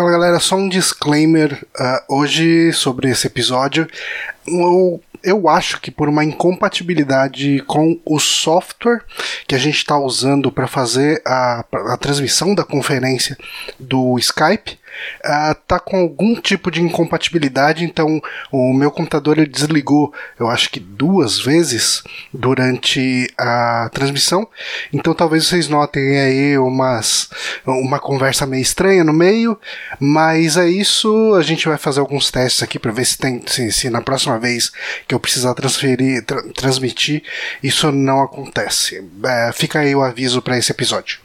Fala galera, só um disclaimer uh, hoje sobre esse episódio. Eu, eu acho que por uma incompatibilidade com o software que a gente está usando para fazer a, a transmissão da conferência do Skype, uh, tá com algum tipo de incompatibilidade, então o meu computador ele desligou, eu acho que duas vezes durante a transmissão. Então talvez vocês notem aí umas uma conversa meio estranha no meio, mas é isso. A gente vai fazer alguns testes aqui para ver se tem se, se, na próxima vez que eu precisar transferir tra transmitir isso não acontece. É, fica aí o aviso para esse episódio.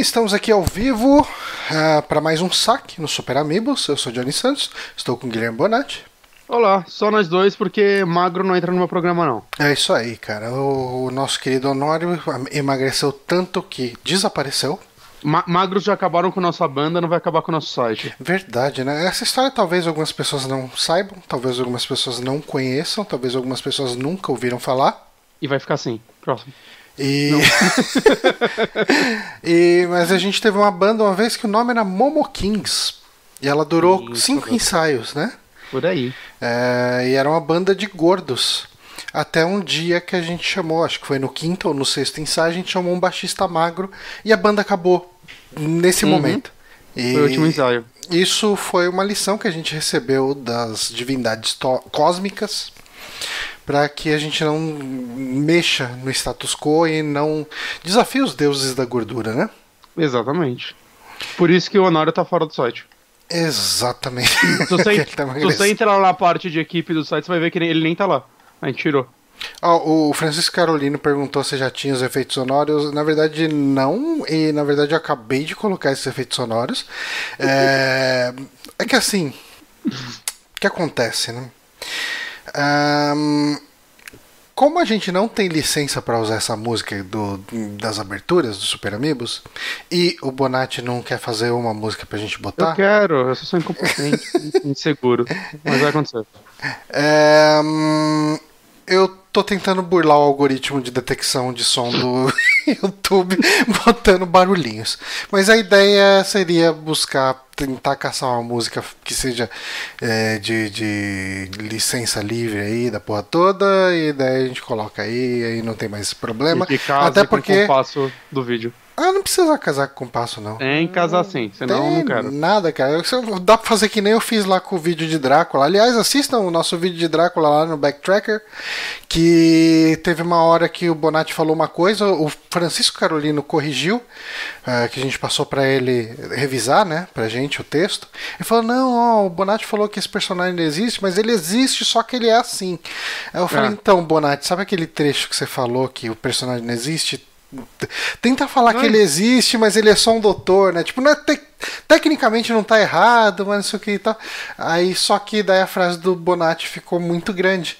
Estamos aqui ao vivo uh, para mais um saque no Super Amigos. Eu sou Johnny Santos, estou com Guilherme Bonatti. Olá, só nós dois porque magro não entra no meu programa não. É isso aí, cara. O, o nosso querido Honório emagreceu tanto que desapareceu. Ma magros já acabaram com nossa banda, não vai acabar com o nosso site. Verdade, né? Essa história talvez algumas pessoas não saibam, talvez algumas pessoas não conheçam, talvez algumas pessoas nunca ouviram falar. E vai ficar assim. Próximo. E... e... Mas a gente teve uma banda uma vez que o nome era Momo Kings. E ela durou Sim, cinco ensaios, né? Por aí. É... E era uma banda de gordos. Até um dia que a gente chamou, acho que foi no quinto ou no sexto ensaio, a gente chamou um baixista magro e a banda acabou nesse uhum. momento. E foi o último ensaio. Isso foi uma lição que a gente recebeu das divindades cósmicas para que a gente não mexa no status quo e não desafie os deuses da gordura, né? Exatamente. Por isso que o Honório tá fora do site. Exatamente. Se você, tá se você entrar lá na parte de equipe do site, você vai ver que ele nem tá lá. A gente tirou. Oh, o Francisco Carolino perguntou se já tinha os efeitos sonoros. Na verdade, não. E na verdade, eu acabei de colocar esses efeitos sonoros. É, é que assim. O que acontece, né? Um, como a gente não tem licença para usar essa música do, das aberturas do Super Amigos e o Bonatti não quer fazer uma música pra gente botar. Eu quero, eu sou incompetente, inseguro. Mas vai acontecer. É, eu tô tentando burlar o algoritmo de detecção de som do YouTube botando barulhinhos. Mas a ideia seria buscar, tentar caçar uma música que seja é, de, de, licença livre aí da porra toda, e daí a gente coloca aí, aí não tem mais problema. E que Até porque. Com o passo do vídeo. Ah, não precisa casar com passo, não. Tem que casar sim, senão Tem eu não quero. Nada, cara. Dá pra fazer que nem eu fiz lá com o vídeo de Drácula. Aliás, assistam o nosso vídeo de Drácula lá no Backtracker. Que teve uma hora que o Bonatti falou uma coisa, o Francisco Carolino corrigiu, uh, que a gente passou para ele revisar, né, pra gente o texto. Ele falou: não, ó, o Bonatti falou que esse personagem não existe, mas ele existe, só que ele é assim. Aí eu falei: é. então, Bonatti, sabe aquele trecho que você falou que o personagem não existe? Tenta falar que ele existe, mas ele é só um doutor, né? Tipo, não é te... tecnicamente não tá errado, mas não sei o que e tal. Aí só que daí a frase do Bonatti ficou muito grande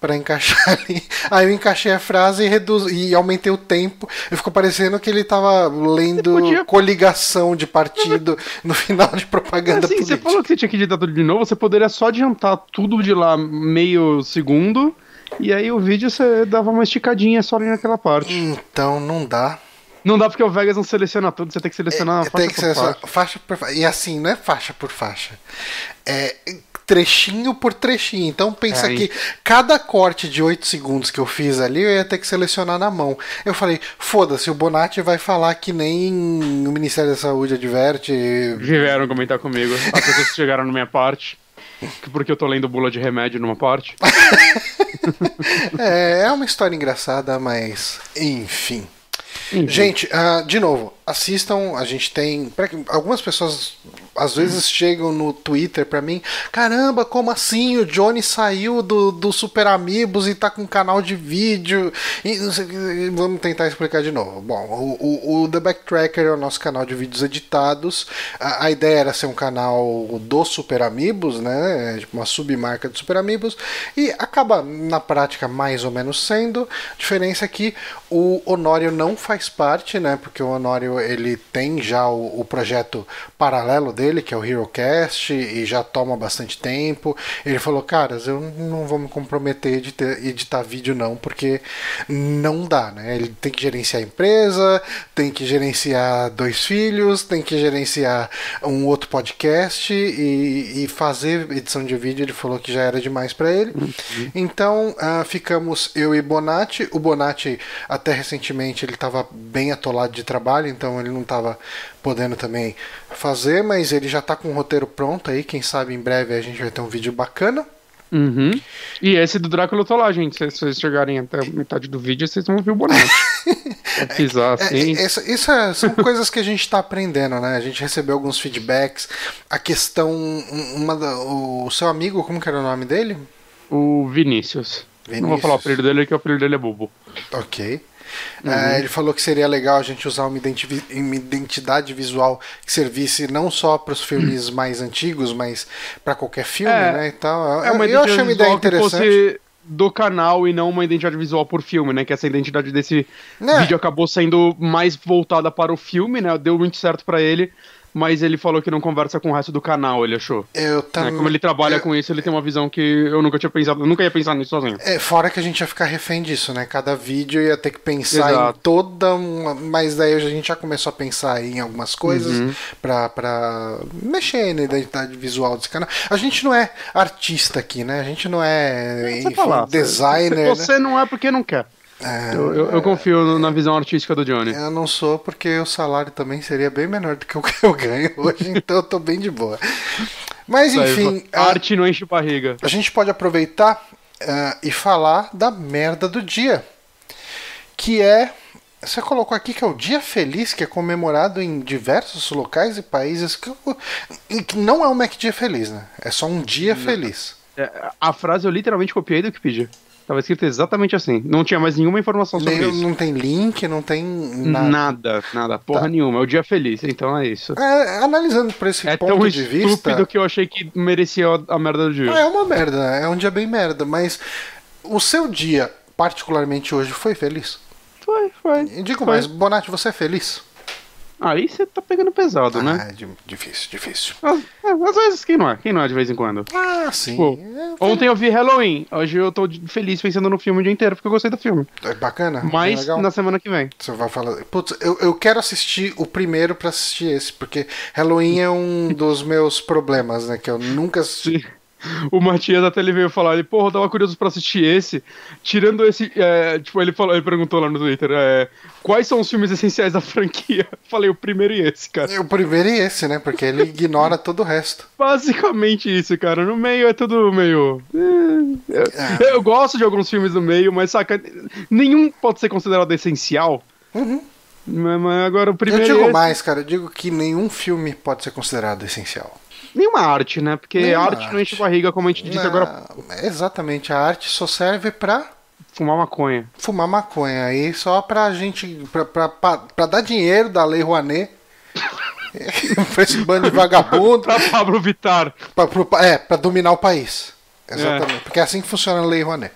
para encaixar ali. Aí eu encaixei a frase e reduz e aumentei o tempo. E ficou parecendo que ele tava lendo podia... coligação de partido no final de propaganda assim, política. Você falou que você tinha que editar tudo de novo, você poderia só adiantar tudo de lá meio segundo e aí o vídeo você dava uma esticadinha só ali naquela parte. Então não dá. Não dá porque o Vegas não seleciona tudo, você tem que selecionar é, faixa tem que por selecionar faixa. faixa por faixa. E assim, não é faixa por faixa. É trechinho por trechinho. Então pensa é, que cada corte de 8 segundos que eu fiz ali, eu ia ter que selecionar na mão. Eu falei, foda-se, o Bonatti vai falar que nem o Ministério da Saúde adverte. Vieram comentar comigo. As pessoas chegaram na minha parte. Porque eu tô lendo bula de remédio numa parte. é, é uma história engraçada, mas enfim. Uhum. Gente, uh, de novo, assistam. A gente tem. Algumas pessoas às vezes chegam no Twitter pra mim, caramba, como assim? O Johnny saiu do, do Super Amigos e tá com um canal de vídeo. E vamos tentar explicar de novo. Bom, o, o, o The Backtracker é o nosso canal de vídeos editados. A, a ideia era ser um canal do Super Amigos, né? Tipo uma submarca do Super Amigos. E acaba, na prática, mais ou menos sendo. A diferença é que o Honório não faz parte, né? Porque o Honório ele tem já o, o projeto paralelo dele, que é o HeroCast, e já toma bastante tempo. Ele falou, caras, eu não vou me comprometer de ter, editar vídeo não, porque não dá, né? Ele tem que gerenciar a empresa, tem que gerenciar dois filhos, tem que gerenciar um outro podcast e, e fazer edição de vídeo. Ele falou que já era demais para ele. Uhum. Então uh, ficamos eu e Bonatti. O Bonatti até recentemente ele estava bem atolado de trabalho, então ele não estava podendo também fazer, mas ele já está com o roteiro pronto aí. Quem sabe em breve a gente vai ter um vídeo bacana. Uhum. E esse do Drácula eu tô lá, gente. Se vocês chegarem até a metade do vídeo, vocês vão ver o boneco. pisar é, assim. É, essa, isso é, são coisas que a gente está aprendendo, né? A gente recebeu alguns feedbacks. A questão. Uma, o seu amigo, como que era o nome dele? O Vinícius. Vinícius. Não vou falar o apelido dele, que o apelido dele é Bobo. Ok. Uhum. É, ele falou que seria legal a gente usar uma, identi uma identidade visual que servisse não só para os filmes uhum. mais antigos, mas para qualquer filme, é, né? Então, é uma eu achei uma ideia interessante. do canal e não uma identidade visual por filme, né? Que essa identidade desse é. vídeo acabou sendo mais voltada para o filme, né? Deu muito certo para ele mas ele falou que não conversa com o resto do canal, ele achou. Eu também. É, como ele trabalha eu... com isso, ele tem uma visão que eu nunca tinha pensado, eu nunca ia pensar nisso sozinho. É, fora que a gente ia ficar refém disso, né? Cada vídeo ia ter que pensar Exato. em toda uma. Mas daí a gente já começou a pensar em algumas coisas uhum. pra, pra mexer na identidade visual desse canal. A gente não é artista aqui, né? A gente não é, enfim, falar, designer. Você né? não é porque não quer. É, eu, eu, eu, confio na visão artística do Johnny. Eu não sou, porque o salário também seria bem menor do que o que eu ganho hoje, então eu tô bem de boa. Mas enfim. a arte não enche barriga. A gente pode aproveitar uh, e falar da merda do dia. Que é. Você colocou aqui que é o Dia Feliz, que é comemorado em diversos locais e países. Que, que não é um Mac Dia Feliz, né? É só um dia feliz. É, a frase eu literalmente copiei do que pedi. Tava escrito exatamente assim. Não tinha mais nenhuma informação sobre Nem, isso. Não tem link, não tem nada. Nada, nada. Porra tá. nenhuma. É o dia feliz, então é isso. É, analisando por esse é ponto de vista. É tão estúpido que eu achei que merecia a merda do dia. É uma merda, é um dia bem merda. Mas o seu dia, particularmente hoje, foi feliz? Foi, foi. E digo foi. mais, Bonatti, você é feliz? Aí você tá pegando pesado, ah, né? É difícil, difícil. Às, às, vezes, quem não é? Quem não é de vez em quando? Ah, sim. Pô, é, ontem eu vi Halloween. Hoje eu tô feliz pensando no filme o dia inteiro, porque eu gostei do filme. É bacana. Mas na semana que vem. Você vai falar. Putz, eu, eu quero assistir o primeiro pra assistir esse, porque Halloween é um dos meus problemas, né? Que eu nunca assisti. O Matias até ele veio falar, ele, porra, eu tava curioso pra assistir esse. Tirando esse. É, tipo, ele falou, ele perguntou lá no Twitter, é, quais são os filmes essenciais da franquia? Falei, o primeiro e esse, cara. O primeiro e esse, né? Porque ele ignora todo o resto. Basicamente isso, cara. No meio é tudo meio. É, eu, é. eu, gosto de alguns filmes do meio, mas saca, nenhum pode ser considerado essencial. Uhum. Mas, mas agora o primeiro. Eu digo esse... mais, cara. Eu digo que nenhum filme pode ser considerado essencial nenhuma arte, né? Porque nenhuma arte, arte não enche barriga, como a gente disse não, agora. Exatamente, a arte só serve pra. Fumar maconha. Fumar maconha. Aí só pra gente. pra, pra, pra, pra dar dinheiro da Lei Rouanet. pra esse bando de vagabundo. pra Pablo Vittar. Pra, pro, é, pra dominar o país. Exatamente. É. Porque é assim que funciona a Lei Rouanet.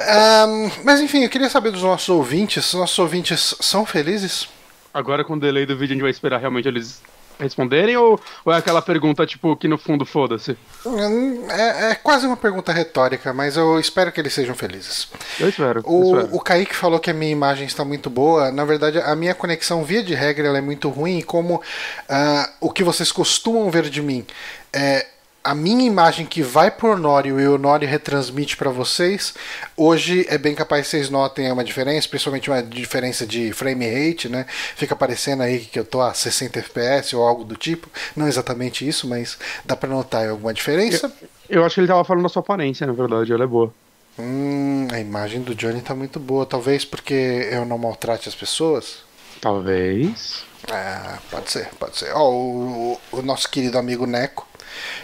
Um, mas enfim, eu queria saber dos nossos ouvintes. Os nossos ouvintes são felizes? Agora com o delay do vídeo a gente vai esperar realmente eles responderem ou, ou, é aquela pergunta, tipo, que no fundo foda-se? É, é, quase uma pergunta retórica, mas eu espero que eles sejam felizes. Eu espero. O, eu espero. o Kaique falou que a minha imagem está muito boa. Na verdade, a minha conexão, via de regra, ela é muito ruim. Como uh, o que vocês costumam ver de mim é a minha imagem que vai pro Honório e o Honório retransmite para vocês, hoje é bem capaz que vocês notem uma diferença, principalmente uma diferença de frame rate, né? Fica aparecendo aí que eu tô a 60 FPS ou algo do tipo. Não exatamente isso, mas dá para notar alguma diferença. Eu, eu, acho que ele tava falando da sua aparência, na verdade, ela é boa. Hum, a imagem do Johnny tá muito boa. Talvez porque eu não maltrate as pessoas. Talvez. É, pode ser, pode ser. Ó, o, o, nosso querido amigo Neco,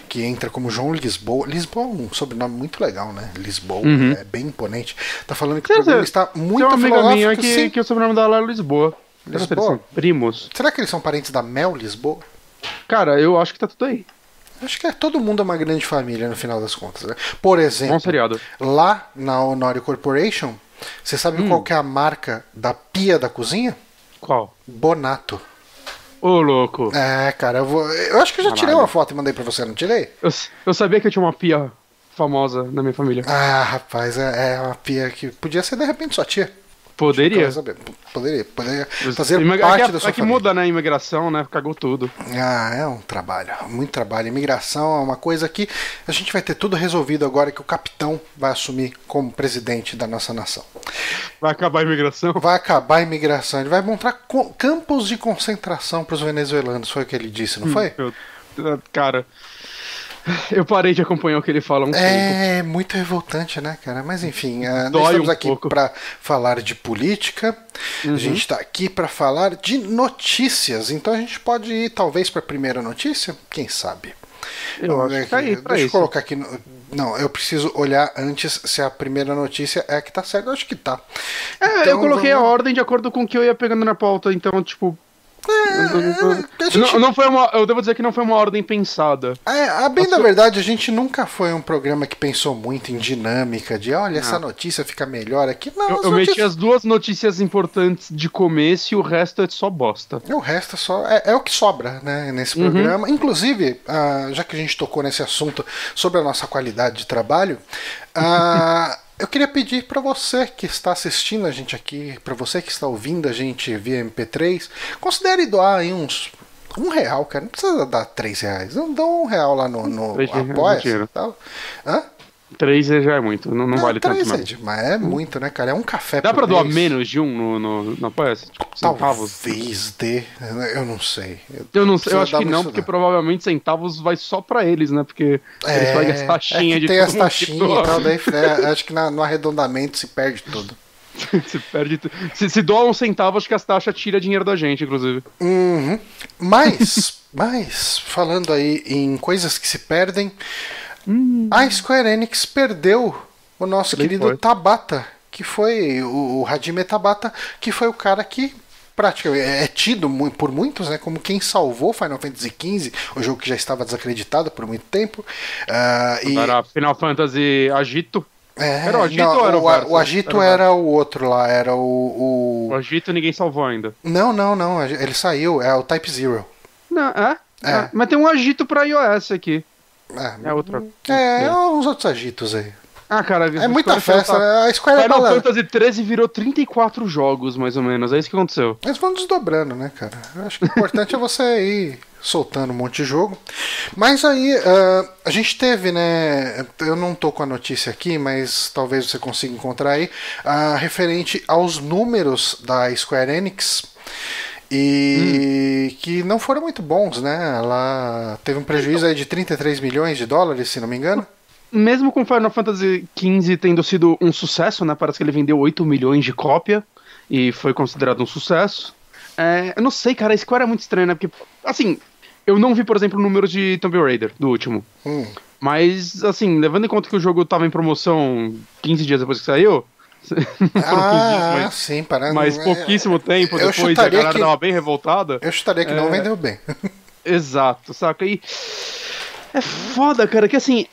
que entra como João Lisboa. Lisboa é um sobrenome muito legal, né? Lisboa, uhum. é bem imponente. Tá falando que o programa está muito Tem uma amiga minha que, que o sobrenome dela é Lisboa. Lisboa? Primos. Será que eles são parentes da Mel Lisboa? Cara, eu acho que tá tudo aí. Acho que é, todo mundo é uma grande família no final das contas. Né? Por exemplo, lá na Honório Corporation, você sabe hum. qual é a marca da pia da cozinha? Qual? Bonato. Ô, louco. É, cara, eu, vou... eu acho que eu já Caralho. tirei uma foto e mandei pra você, não tirei? Eu, eu sabia que eu tinha uma pia famosa na minha família. Ah, rapaz, é, é uma pia que podia ser de repente sua tia. Poderia. Poderia, poderia fazer Imig parte é, da sua É que família. muda, né? Imigração, né? Cagou tudo. Ah, é um trabalho, muito trabalho. Imigração é uma coisa que a gente vai ter tudo resolvido agora que o capitão vai assumir como presidente da nossa nação. Vai acabar a imigração? Vai acabar a imigração. Ele vai montar campos de concentração para os venezuelanos, foi o que ele disse, não hum, foi? Eu, cara, eu parei de acompanhar o que ele fala um É tempo. muito revoltante, né, cara? Mas enfim, uh, nós estamos um aqui para falar de política. Uhum. A gente está aqui para falar de notícias. Então a gente pode ir talvez para a primeira notícia? Quem sabe? Eu acho que tá aí, Deixa eu colocar aqui. No... Não, eu preciso olhar antes se a primeira notícia é a que tá certa. Eu acho que tá. É, então, eu coloquei vamos... a ordem de acordo com o que eu ia pegando na pauta. Então, tipo, é, gente... não, não, foi uma, eu devo dizer que não foi uma ordem pensada. É, a bem da verdade, a gente nunca foi um programa que pensou muito em dinâmica, de olha, não. essa notícia fica melhor aqui. Não, eu, eu notícias... meti as duas notícias importantes de começo e o resto é só bosta. O resto é só. É, é o que sobra, né, nesse uhum. programa. Inclusive, uh, já que a gente tocou nesse assunto sobre a nossa qualidade de trabalho, uh, Eu queria pedir para você que está assistindo a gente aqui, para você que está ouvindo a gente via MP3, considere doar aí uns um real, cara. Não precisa dar três reais. Não dá um real lá no, no apoia tal. Hã? 3 já é muito, não, não, não vale tanto é mas é muito, né, cara? É um café Dá pra mês. doar menos de um no, no, no Apoia-se? Tipo, centavos? Talvez dê, eu não sei. Eu, eu não sei, eu acho que não, porque provavelmente centavos vai só pra eles, né? Porque é, eles pagam as taxinhas é de tem as taxinhas e tal, daí é, acho que na, no arredondamento se perde tudo. se perde se, se doa um centavo, acho que as taxas tira dinheiro da gente, inclusive. Uhum. Mas, mas, falando aí em coisas que se perdem, Hum. A Square Enix perdeu o nosso querido foi. Tabata, que foi o, o Hajime Tabata, que foi o cara que praticamente é tido por muitos né, como quem salvou Final Fantasy XV, o jogo que já estava desacreditado por muito tempo. Uh, e... Era Final Fantasy Agito. É, era o Agito não, ou era o, o, o Agito era, era, o outro lá, era o, o. O Agito ninguém salvou ainda. Não, não, não. Ele saiu, é o Type Zero. Não, é? é. é mas tem um Agito pra iOS aqui. É, é outra. É, é, uns outros agitos aí. Ah, cara, é muita festa. Tá... A Square Final é Fantasy 13 virou 34 jogos, mais ou menos. É isso que aconteceu. Eles vão desdobrando, né, cara? Eu acho que o importante é você ir soltando um monte de jogo. Mas aí, uh, a gente teve, né? Eu não tô com a notícia aqui, mas talvez você consiga encontrar aí. Uh, referente aos números da Square Enix e hum. que não foram muito bons, né? Ela teve um prejuízo aí de 33 milhões de dólares, se não me engano. Mesmo com Final Fantasy XV tendo sido um sucesso, né? Parece que ele vendeu 8 milhões de cópia e foi considerado um sucesso. É, eu não sei, cara, a Square é muito estranho, né? Porque, assim, eu não vi, por exemplo, o número de Tomb Raider, do último. Hum. Mas, assim, levando em conta que o jogo tava em promoção 15 dias depois que saiu, ah, mas, sim, parando. Mas pouquíssimo tempo depois a galera que, tava bem revoltada. Eu chutaria que é... não vendeu bem. Exato, saca? E é foda, cara, que assim,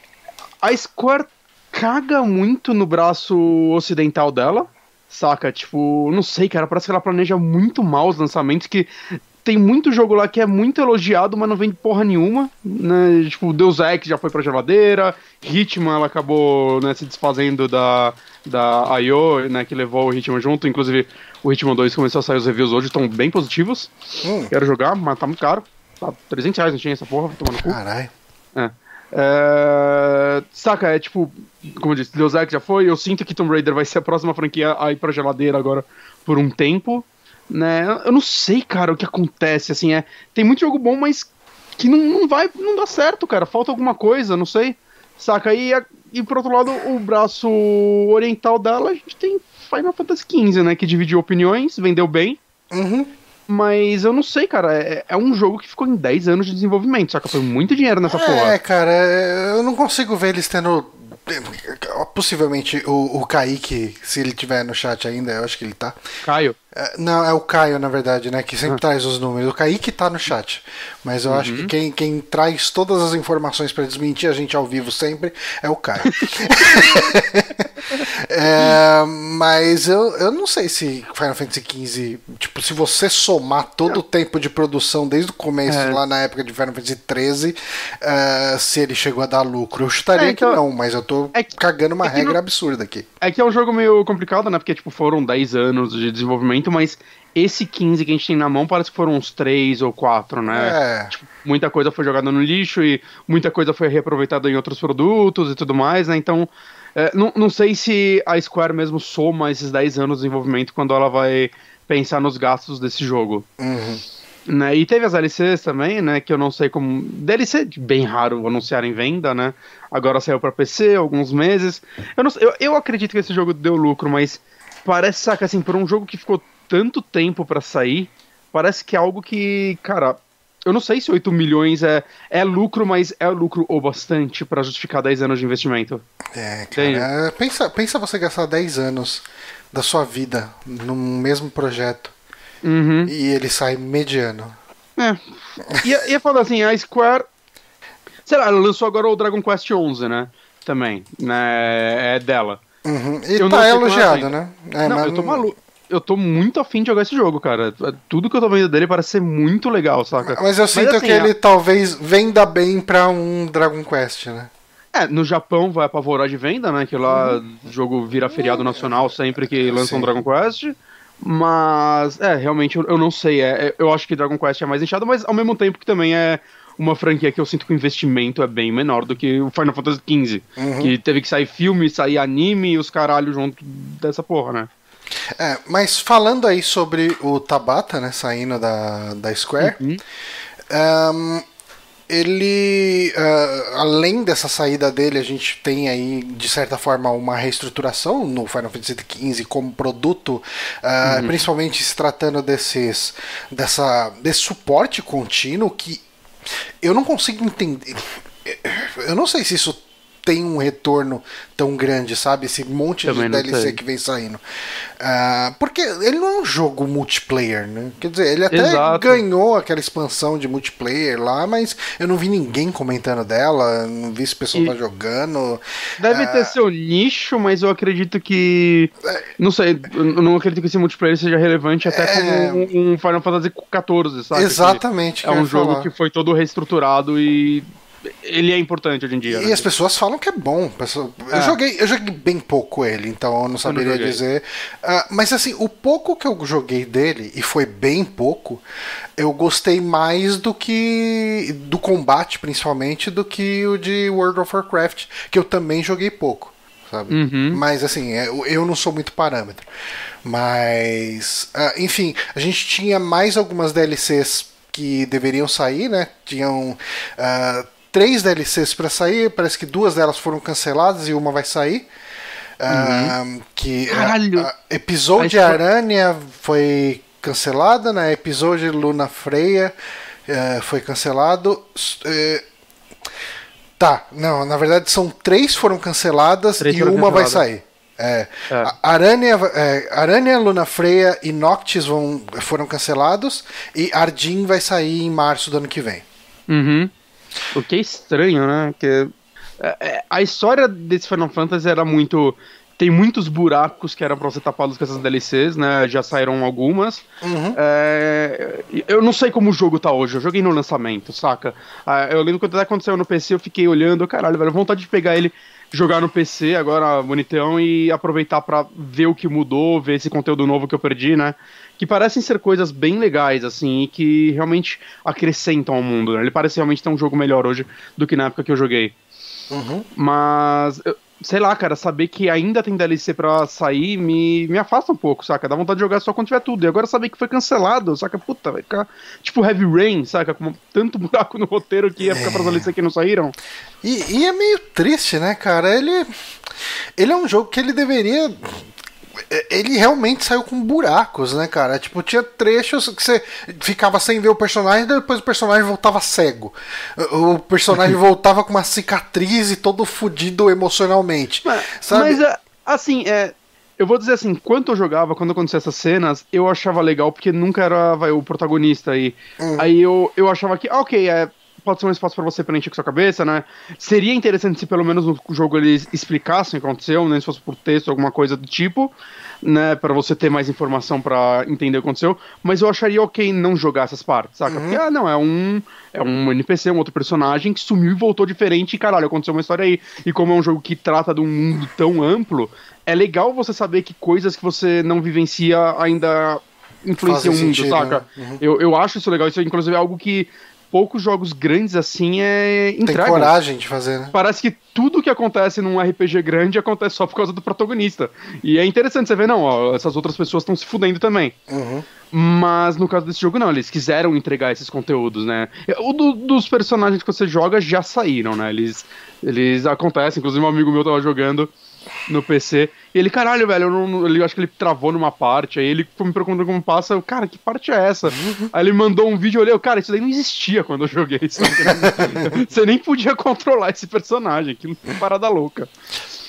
a Square caga muito no braço ocidental dela, saca? Tipo, não sei, cara, parece que ela planeja muito mal os lançamentos, que tem muito jogo lá que é muito elogiado, mas não vende porra nenhuma, né? Tipo, Deus Ex já foi pra geladeira, Hitman ela acabou né, se desfazendo da, da I.O., né, que levou o Hitman junto, inclusive o Hitman 2 começou a sair os reviews hoje, estão bem positivos. Hum. Quero jogar, mas tá muito caro. Tá 300 reais não tinha essa porra, tomando cu. Caralho. É. É... Saca, é tipo, como eu disse, Deus Ex já foi. Eu sinto que Tomb Raider vai ser a próxima franquia a ir pra geladeira agora por um tempo né? Eu não sei, cara, o que acontece, assim, é... Tem muito jogo bom, mas que não, não vai, não dá certo, cara. Falta alguma coisa, não sei. Saca? E, e por outro lado, o braço oriental dela, a gente tem Final Fantasy XV, né? Que dividiu opiniões, vendeu bem. Uhum. Mas eu não sei, cara. É, é, um jogo que ficou em 10 anos de desenvolvimento, que foi muito dinheiro nessa é, porra. É, cara, eu não consigo ver eles tendo Possivelmente o, o Kaique, se ele tiver no chat ainda, eu acho que ele tá. Caio? É, não, é o Caio, na verdade, né? Que sempre ah. traz os números. O Kaique tá no chat. Mas eu uhum. acho que uhum. quem, quem traz todas as informações para desmentir a gente ao vivo sempre é o Caio. é, mas eu, eu não sei se Final Fantasy XV, tipo, se você somar todo o tempo de produção desde o começo, é. lá na época de Final Fantasy XIII, uh, se ele chegou a dar lucro. Eu chutaria é, então, que não, mas eu tô é que, cagando uma é regra não, absurda aqui. É que é um jogo meio complicado, né? Porque, tipo, foram 10 anos de desenvolvimento, mas esse 15 que a gente tem na mão parece que foram uns 3 ou 4, né? É. Tipo, muita coisa foi jogada no lixo e muita coisa foi reaproveitada em outros produtos e tudo mais, né? Então, é, não, não sei se a Square mesmo soma esses 10 anos de desenvolvimento quando ela vai pensar nos gastos desse jogo. Uhum. Né? E teve as DLCs também, né? Que eu não sei como. DLC bem raro anunciar em venda, né? Agora saiu para PC alguns meses. Eu, não, eu, eu acredito que esse jogo deu lucro, mas parece, saca, assim, por um jogo que ficou tanto tempo para sair, parece que é algo que, cara, eu não sei se 8 milhões é, é lucro, mas é lucro o bastante para justificar 10 anos de investimento. É, cara. Pensa, pensa você gastar 10 anos da sua vida num mesmo projeto Uhum. E ele sai mediano. É. E ia falar assim, a Square. Sei lá, ela lançou agora o Dragon Quest XI, né? Também. Né? É dela. Uhum. E eu tá elogiado, né? É, não, eu tô maluco eu tô muito afim de jogar esse jogo, cara. Tudo que eu tô vendo dele parece ser muito legal, saca? Mas eu sinto Mas, assim, que ele talvez venda bem pra um Dragon Quest, né? É, no Japão vai apavorar de venda, né? Que lá uhum. o jogo vira feriado nacional sempre que lança Sim. um Dragon Quest. Mas, é, realmente eu, eu não sei. É, é, eu acho que Dragon Quest é mais inchado, mas ao mesmo tempo que também é uma franquia que eu sinto que o investimento é bem menor do que o Final Fantasy XV. Uhum. Que teve que sair filme, sair anime e os caralhos junto dessa porra, né? É, mas falando aí sobre o Tabata, né, saindo da, da Square, uhum. um, ele, uh, além dessa saída dele, a gente tem aí, de certa forma, uma reestruturação no Final Fantasy XV como produto, uh, uhum. principalmente se tratando desses, dessa, desse suporte contínuo que eu não consigo entender. Eu não sei se isso tem um retorno tão grande, sabe? Esse monte Também de DLC sei. que vem saindo. Uh, porque ele não é um jogo multiplayer, né? Quer dizer, ele até Exato. ganhou aquela expansão de multiplayer lá, mas eu não vi ninguém comentando dela, não vi se o pessoal e tá jogando. Deve uh, ter seu nicho, mas eu acredito que. É. Não sei, eu não acredito que esse multiplayer seja relevante até é... como um Final Fantasy XIV, sabe? Exatamente. Que é um jogo falar. que foi todo reestruturado e ele é importante hoje em dia. E né? as pessoas falam que é bom. Eu, é. joguei, eu joguei bem pouco ele, então eu não saberia eu não dizer. Uh, mas assim, o pouco que eu joguei dele, e foi bem pouco, eu gostei mais do que. do combate, principalmente, do que o de World of Warcraft, que eu também joguei pouco. Sabe? Uhum. Mas assim, é, eu não sou muito parâmetro. Mas, uh, enfim, a gente tinha mais algumas DLCs que deveriam sair, né? Tinham uh, três DLCs para sair, parece que duas delas foram canceladas e uma vai sair. Uhum. Uh, que Caralho. A, a episódio Aranha foi cancelada, né? Episódio Luna Freia uh, foi cancelado. Uh, tá, não, na verdade são três foram canceladas três e foram uma vai sair. É, é. Aranha, é, Aranha, Luna Freia e Noctis vão, foram cancelados e Ardin vai sair em março do ano que vem. Uhum. O que é estranho, né? Que é, é, a história desse Final Fantasy era muito. Tem muitos buracos que eram pra ser tapados com essas DLCs, né? Já saíram algumas. Uhum. É, eu não sei como o jogo tá hoje. Eu joguei no lançamento, saca? Ah, eu lembro quando até aconteceu no PC, eu fiquei olhando, caralho, velho, vontade de pegar ele jogar no PC agora bonitão e aproveitar para ver o que mudou, ver esse conteúdo novo que eu perdi, né? Que parecem ser coisas bem legais, assim, e que realmente acrescentam ao mundo. Né? Ele parece realmente ter um jogo melhor hoje do que na época que eu joguei. Uhum. Mas sei lá, cara, saber que ainda tem DLC pra sair me, me afasta um pouco, saca? Dá vontade de jogar só quando tiver tudo. E agora saber que foi cancelado, saca? Puta, vai ficar tipo Heavy Rain, saca? Com tanto buraco no roteiro que ia ficar é. pras DLC que não saíram. E, e, é meio triste, né, cara? Ele. Ele é um jogo que ele deveria. Ele realmente saiu com buracos, né, cara? Tipo, tinha trechos que você ficava sem ver o personagem, depois o personagem voltava cego. O personagem voltava com uma cicatriz e todo fudido emocionalmente. Mas, mas é, assim, é, eu vou dizer assim, enquanto eu jogava, quando acontecia essas cenas, eu achava legal, porque nunca era vai, o protagonista aí. Hum. Aí eu, eu achava que, ah, ok, é, pode ser um espaço para você preencher com sua cabeça, né? Seria interessante se pelo menos no jogo eles explicassem o que aconteceu, nem se fosse por texto, alguma coisa do tipo, né? Para você ter mais informação para entender o que aconteceu. Mas eu acharia ok não jogar essas partes, saca? Uhum. Porque, ah, não, é um, é um NPC, um outro personagem que sumiu e voltou diferente e caralho, aconteceu uma história aí. E como é um jogo que trata de um mundo tão amplo, é legal você saber que coisas que você não vivencia ainda influenciam o mundo, saca? Né? Uhum. Eu, eu acho isso legal. Isso é, inclusive, é algo que poucos jogos grandes assim é entrega. Tem coragem de fazer, né? Parece que tudo que acontece num RPG grande acontece só por causa do protagonista. E é interessante você ver, não, ó, essas outras pessoas estão se fudendo também. Uhum. Mas no caso desse jogo, não, eles quiseram entregar esses conteúdos, né? O do, dos personagens que você joga já saíram, né? Eles, eles acontecem, inclusive um amigo meu tava jogando no PC. E ele, caralho, velho, eu não, ele, acho que ele travou numa parte. Aí ele me perguntando como passa. Eu, cara, que parte é essa? aí ele mandou um vídeo, eu olhei, cara, isso daí não existia quando eu joguei. Você nem podia controlar esse personagem, que parada louca.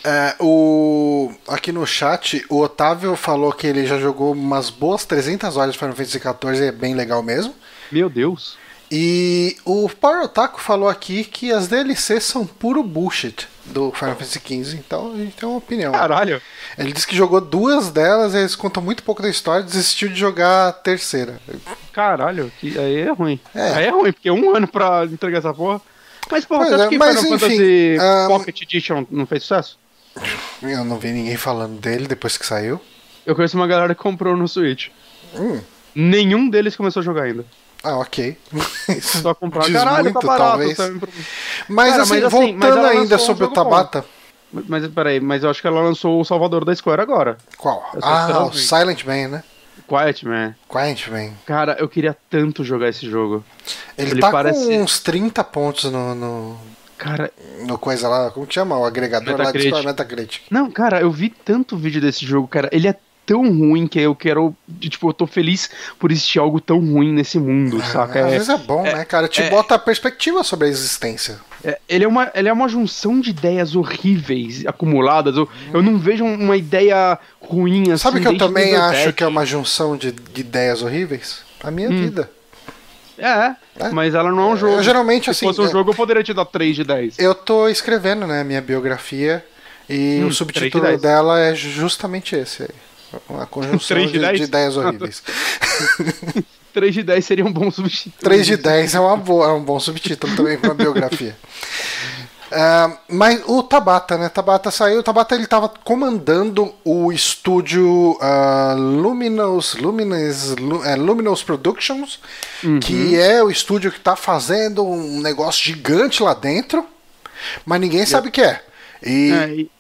É, o... Aqui no chat, o Otávio falou que ele já jogou umas boas 300 horas de Final Fantasy XIV e é bem legal mesmo. Meu Deus. E o Power Otaku falou aqui que as DLCs são puro bullshit do Final Fantasy XV, então a gente tem uma opinião. Caralho! Ele disse que jogou duas delas, eles contam muito pouco da história e desistiu de jogar a terceira. Caralho, que aí é ruim. É. Aí é ruim, porque um ano pra entregar essa porra. Mas, porra, acha é, que mas, Final enfim, Fantasy um... Pocket Edition não fez sucesso? Eu não vi ninguém falando dele depois que saiu. Eu conheço uma galera que comprou no Switch. Hum. Nenhum deles começou a jogar ainda. Ah, ok. Só comprar. Diz Caralho, muito, tá barato. Talvez. Mas, Cara, assim, mas, assim, voltando ainda sobre um o Tabata. Bom. Mas peraí, mas eu acho que ela lançou o Salvador da Square agora. Qual? Ah, o Silent Man, né? Quiet Man. Quiet Man. Cara, eu queria tanto jogar esse jogo. Ele, Ele tá parece... com uns 30 pontos no, no... Cara. No coisa lá, como que chama? O agregador Metacritic. lá de Metacritic. Não, cara, eu vi tanto vídeo desse jogo, cara. Ele é tão ruim que eu quero. Tipo, eu tô feliz por existir algo tão ruim nesse mundo, é, saca? Às é, vezes é bom, é, né, cara? Te é, bota a perspectiva sobre a existência. É, ele, é uma, ele é uma junção de ideias horríveis acumuladas. Eu, eu não vejo uma ideia ruim assim. Sabe que eu também acho que é uma junção de, de ideias horríveis? A minha hum. vida. É, é, mas ela não é um jogo. Eu, geralmente, assim. Se fosse um jogo, eu poderia te dar 3 de 10. Eu tô escrevendo, né, minha biografia. E hum, o subtítulo de dela é justamente esse aí. Uma conjunção de, de, de ideias horríveis. 3 de 10 seria um bom subtítulo. 3 de 10 é, uma boa, é um bom subtítulo também para uma biografia. Uh, mas o Tabata, né? Tabata saiu. O Tabata ele estava comandando o estúdio uh, Luminous, Luminous, é, Luminous Productions, uhum. que é o estúdio que está fazendo um negócio gigante lá dentro, mas ninguém sabe o que é. E, é, e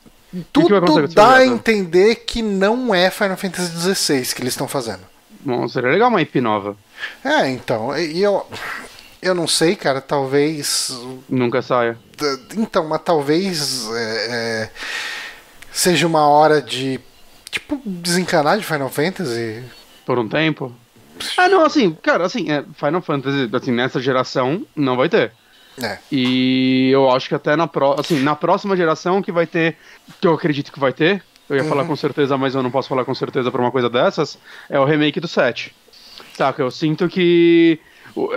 tudo dá a entender que não é Final Fantasy XVI que eles estão fazendo. Bom, seria legal uma IP nova. É, então, e eu. Eu não sei, cara, talvez. Nunca saia. Então, mas talvez. É, é, seja uma hora de. Tipo, desencanar de Final Fantasy. Por um tempo? Ah, não, assim, cara, assim, é, Final Fantasy, assim, nessa geração, não vai ter. É. E eu acho que até na, pro, assim, na próxima geração que vai ter, que eu acredito que vai ter, eu ia uhum. falar com certeza, mas eu não posso falar com certeza pra uma coisa dessas, é o remake do 7. Saca, eu sinto que.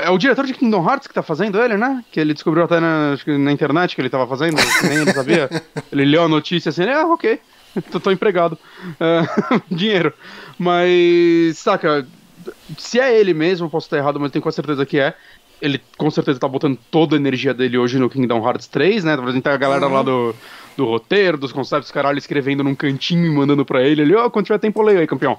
É o diretor de Kingdom Hearts que tá fazendo ele, né? Que ele descobriu até na, na internet que ele tava fazendo, nem ele sabia. ele leu a notícia assim, ah, ok, tô, tô empregado. Uh, dinheiro. Mas, saca, se é ele mesmo, posso estar errado, mas tenho quase certeza que é ele com certeza tá botando toda a energia dele hoje no Kingdom Hearts 3, né? Exemplo, tem a galera uhum. lá do, do roteiro, dos conceitos, caralho, escrevendo num cantinho e mandando pra ele. Ele, ó, oh, quando tiver tempo, leio aí, campeão.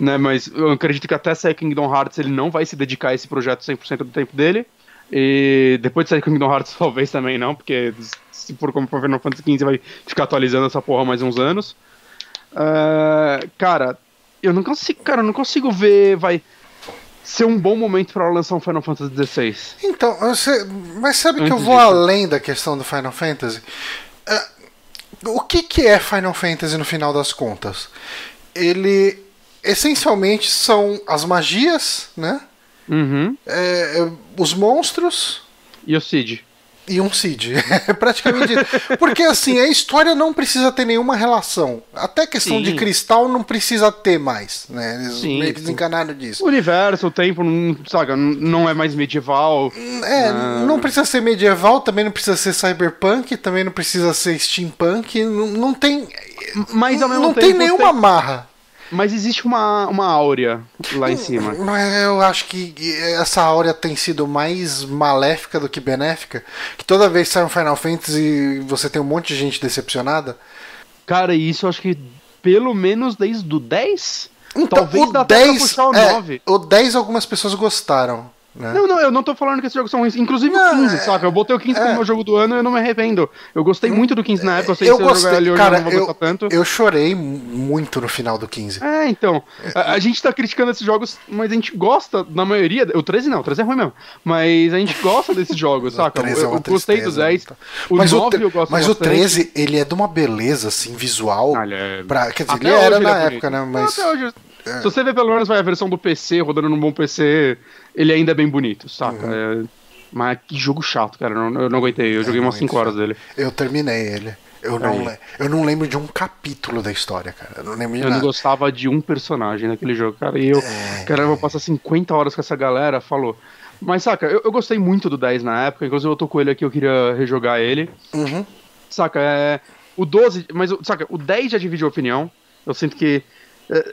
Né, mas eu acredito que até sair Kingdom Hearts ele não vai se dedicar a esse projeto 100% do tempo dele. E depois de sair Kingdom Hearts, talvez também não, porque se for como for Final Fantasy XV, vai ficar atualizando essa porra mais uns anos. Uh, cara, eu não consigo, cara, eu não consigo ver, vai ser um bom momento para lançar um Final Fantasy XVI. Então, você, mas sabe Antes que eu vou disso. além da questão do Final Fantasy? Uh, o que, que é Final Fantasy no final das contas? ele essencialmente são as magias, né? Uhum. É, é os monstros. E o Cid e um Cid. É praticamente isso. Porque assim, a história não precisa ter nenhuma relação. Até questão sim. de cristal não precisa ter mais. Né? Eles sim, meio que desencanaram disso. O universo, o tempo, não, sabe, não é mais medieval. É, ah. não precisa ser medieval, também não precisa ser cyberpunk, também não precisa ser steampunk. Não, não tem. Mas ao mesmo não tempo. tem nenhuma tem... marra. Mas existe uma, uma áurea lá em cima. Mas eu acho que essa áurea tem sido mais maléfica do que benéfica. Que toda vez que sai um Final Fantasy você tem um monte de gente decepcionada. Cara, isso eu acho que pelo menos desde o 10? Então, Talvez o 10, o, é, o 10 algumas pessoas gostaram. Né? Não, não, eu não tô falando que esses jogos são ruins. Inclusive não, o 15, é... sabe? Eu botei o 15 é... como meu jogo do ano e eu não me arrependo. Eu gostei hum, muito do 15 na época, eu sei eu se gostei, eu jogar ele hoje cara, eu não vou gostar tanto. Eu chorei muito no final do 15. É, então. A, a, gente tá criticando esses jogos, mas a gente gosta, na maioria. O 13 não, o 13 é ruim mesmo. Mas a gente gosta desses jogos, saca? Eu, é eu gostei do 10. Tá. O mas 9 o eu gosto Mas bastante. o 13, ele é de uma beleza, assim, visual. Ah, é... pra, quer dizer, Até ele era na é época, né? Mas. Até hoje. É. Se você ver pelo menos vai a versão do PC rodando num bom PC, ele ainda é bem bonito, saca? Uhum. É... Mas que jogo chato, cara. Eu não, eu não aguentei. Eu é joguei umas 5 horas dele. Eu terminei ele. Eu não, le... eu não lembro de um capítulo da história, cara. Eu não lembro de Eu nada. não gostava de um personagem naquele jogo, cara. E eu, é... cara, eu vou passar 50 horas com essa galera, falou. Mas, saca, eu, eu, gostei muito do 10 na época, inclusive eu tô com ele aqui, eu queria rejogar ele. Uhum. Saca, é. O 12, mas, saca, o 10 já divide opinião. Eu sinto que é,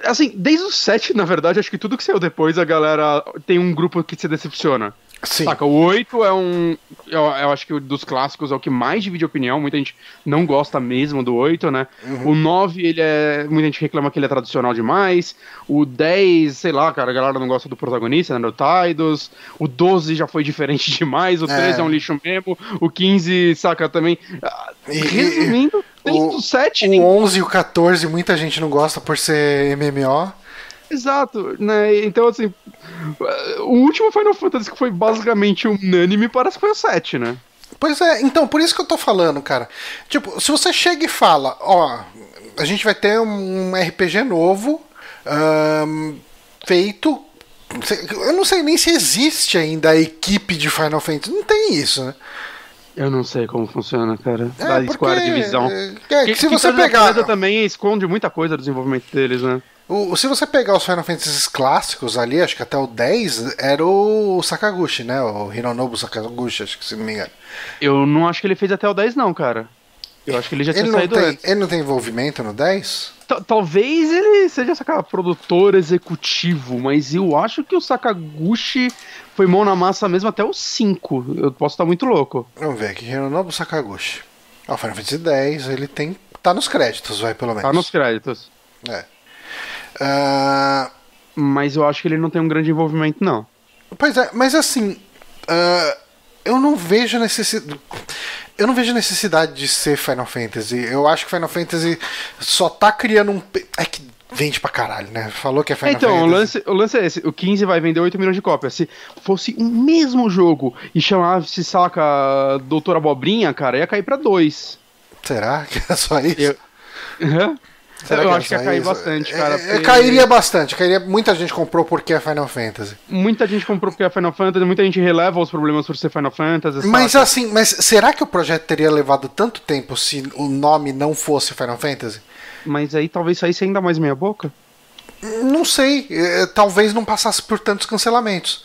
assim, desde o 7, na verdade, acho que tudo que saiu depois a galera tem um grupo que se decepciona. Sim. Saca, o 8 é um. Eu, eu, acho que dos clássicos é o que mais divide opinião. Muita gente não gosta mesmo do 8, né? Uhum. O 9, ele é. Muita gente reclama que ele é tradicional demais. O 10, sei lá, cara, a galera não gosta do protagonista, né? Do Tidus. O 12 já foi diferente demais. O 13 é, é um lixo mesmo. O 15, saca, também. E, Resumindo, desde o 7. O 11 e o 14, muita gente não gosta por ser MMO. Exato, né? Então, assim, o último Final Fantasy que foi basicamente unânime parece que foi o 7, né? Pois é, então, por isso que eu tô falando, cara. Tipo, se você chega e fala, ó, a gente vai ter um RPG novo, um, feito. Eu não sei nem se existe ainda a equipe de Final Fantasy. Não tem isso, né? Eu não sei como funciona, cara. É, da. Square Divisão. É, que, que, se você pegar. também esconde muita coisa do desenvolvimento deles, né? O, se você pegar os Final Fantasy clássicos ali, acho que até o 10, era o Sakaguchi, né? O Hironobu Sakaguchi, acho que se não me engano. Eu não acho que ele fez até o 10, não, cara. Eu acho que ele já tinha ele saído tem, antes. Ele não tem envolvimento no 10? T Talvez ele seja saca, produtor executivo, mas eu acho que o Sakaguchi foi mão na massa mesmo até o 5. Eu posso estar muito louco. Vamos ver aqui, Hironobu Sakaguchi. O Final Fantasy 10, ele tem. tá nos créditos, vai, pelo menos. Tá nos créditos. É. Uh... Mas eu acho que ele não tem um grande envolvimento, não. Pois é, mas assim. Uh, eu não vejo necessidade. Eu não vejo necessidade de ser Final Fantasy. Eu acho que Final Fantasy só tá criando um. É que vende pra caralho, né? Falou que é Final então, Fantasy. Então, o lance, o lance é esse: o 15 vai vender 8 milhões de cópias. Se fosse o mesmo jogo e chamasse, saca, Doutor Abobrinha, cara, ia cair pra 2. Será que é só isso? Eu... Uhum. Será eu que acho que ia cair bastante, cara. É, porque... Cairia bastante, cairia. Muita gente comprou porque é Final Fantasy. Muita gente comprou porque é Final Fantasy, muita gente releva os problemas por ser Final Fantasy. Mas saca? assim, mas será que o projeto teria levado tanto tempo se o nome não fosse Final Fantasy? Mas aí talvez saísse ainda mais meia boca? Não sei. É, talvez não passasse por tantos cancelamentos.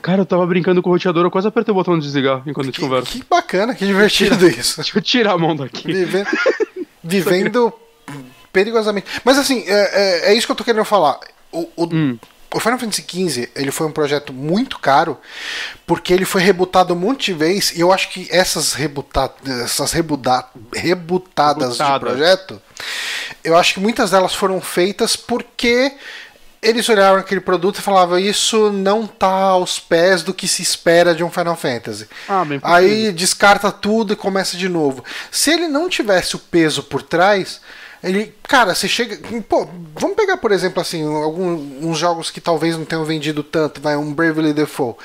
Cara, eu tava brincando com o roteador, eu quase apertei o botão de desligar enquanto a gente conversa. Que bacana, que divertido isso. Deixa eu tirar a mão daqui. Vivendo, vivendo perigosamente. Mas assim, é, é, é, isso que eu tô querendo falar. O, o, hum. o, Final Fantasy XV ele foi um projeto muito caro porque ele foi rebutado um monte de vezes e eu acho que essas, rebuta, essas rebuta, rebutadas Rebutada. de projeto, eu acho que muitas delas foram feitas porque eles olharam aquele produto e falavam isso não tá aos pés do que se espera de um Final Fantasy. Ah, Aí descarta tudo e começa de novo. Se ele não tivesse o peso por trás, ele, cara, você chega. Pô, vamos pegar, por exemplo, assim, alguns jogos que talvez não tenham vendido tanto, vai, um Bravely Default.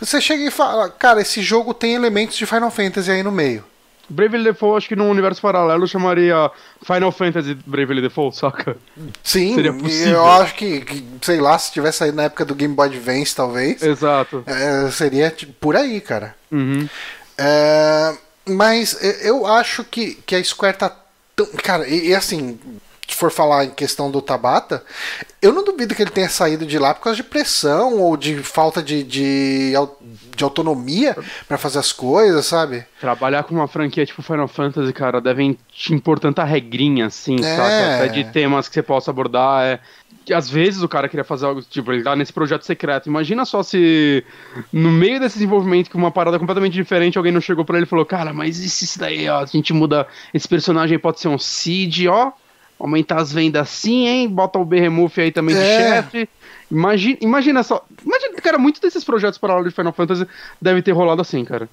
Você chega e fala, cara, esse jogo tem elementos de Final Fantasy aí no meio. Bravely Default, acho que num universo paralelo chamaria Final Fantasy Bravely Default, saca? Sim, Seria possível. eu acho que, que, sei lá, se tivesse saído na época do Game Boy Advance, talvez. Exato. É, seria tipo, por aí, cara. Uhum. É, mas eu acho que, que a Square tá tão. Cara, e, e assim, se for falar em questão do Tabata, eu não duvido que ele tenha saído de lá por causa de pressão ou de falta de, de, de autonomia para fazer as coisas, sabe? Trabalhar com uma franquia tipo Final Fantasy, cara, devem te impor tanta regrinha assim, é. sabe? Até de temas que você possa abordar. É... Que às vezes o cara queria fazer algo, tipo, ele tá nesse projeto secreto. Imagina só se no meio desse desenvolvimento, com uma parada completamente diferente, alguém não chegou para ele e falou: Cara, mas e se isso daí, ó? A gente muda. Esse personagem pode ser um Cid, ó aumentar as vendas sim, hein? Bota o Behemoth aí também de é. chefe. Imagina, imagina só. Imagina, cara, muitos desses projetos paralelos de Final Fantasy devem ter rolado assim, cara.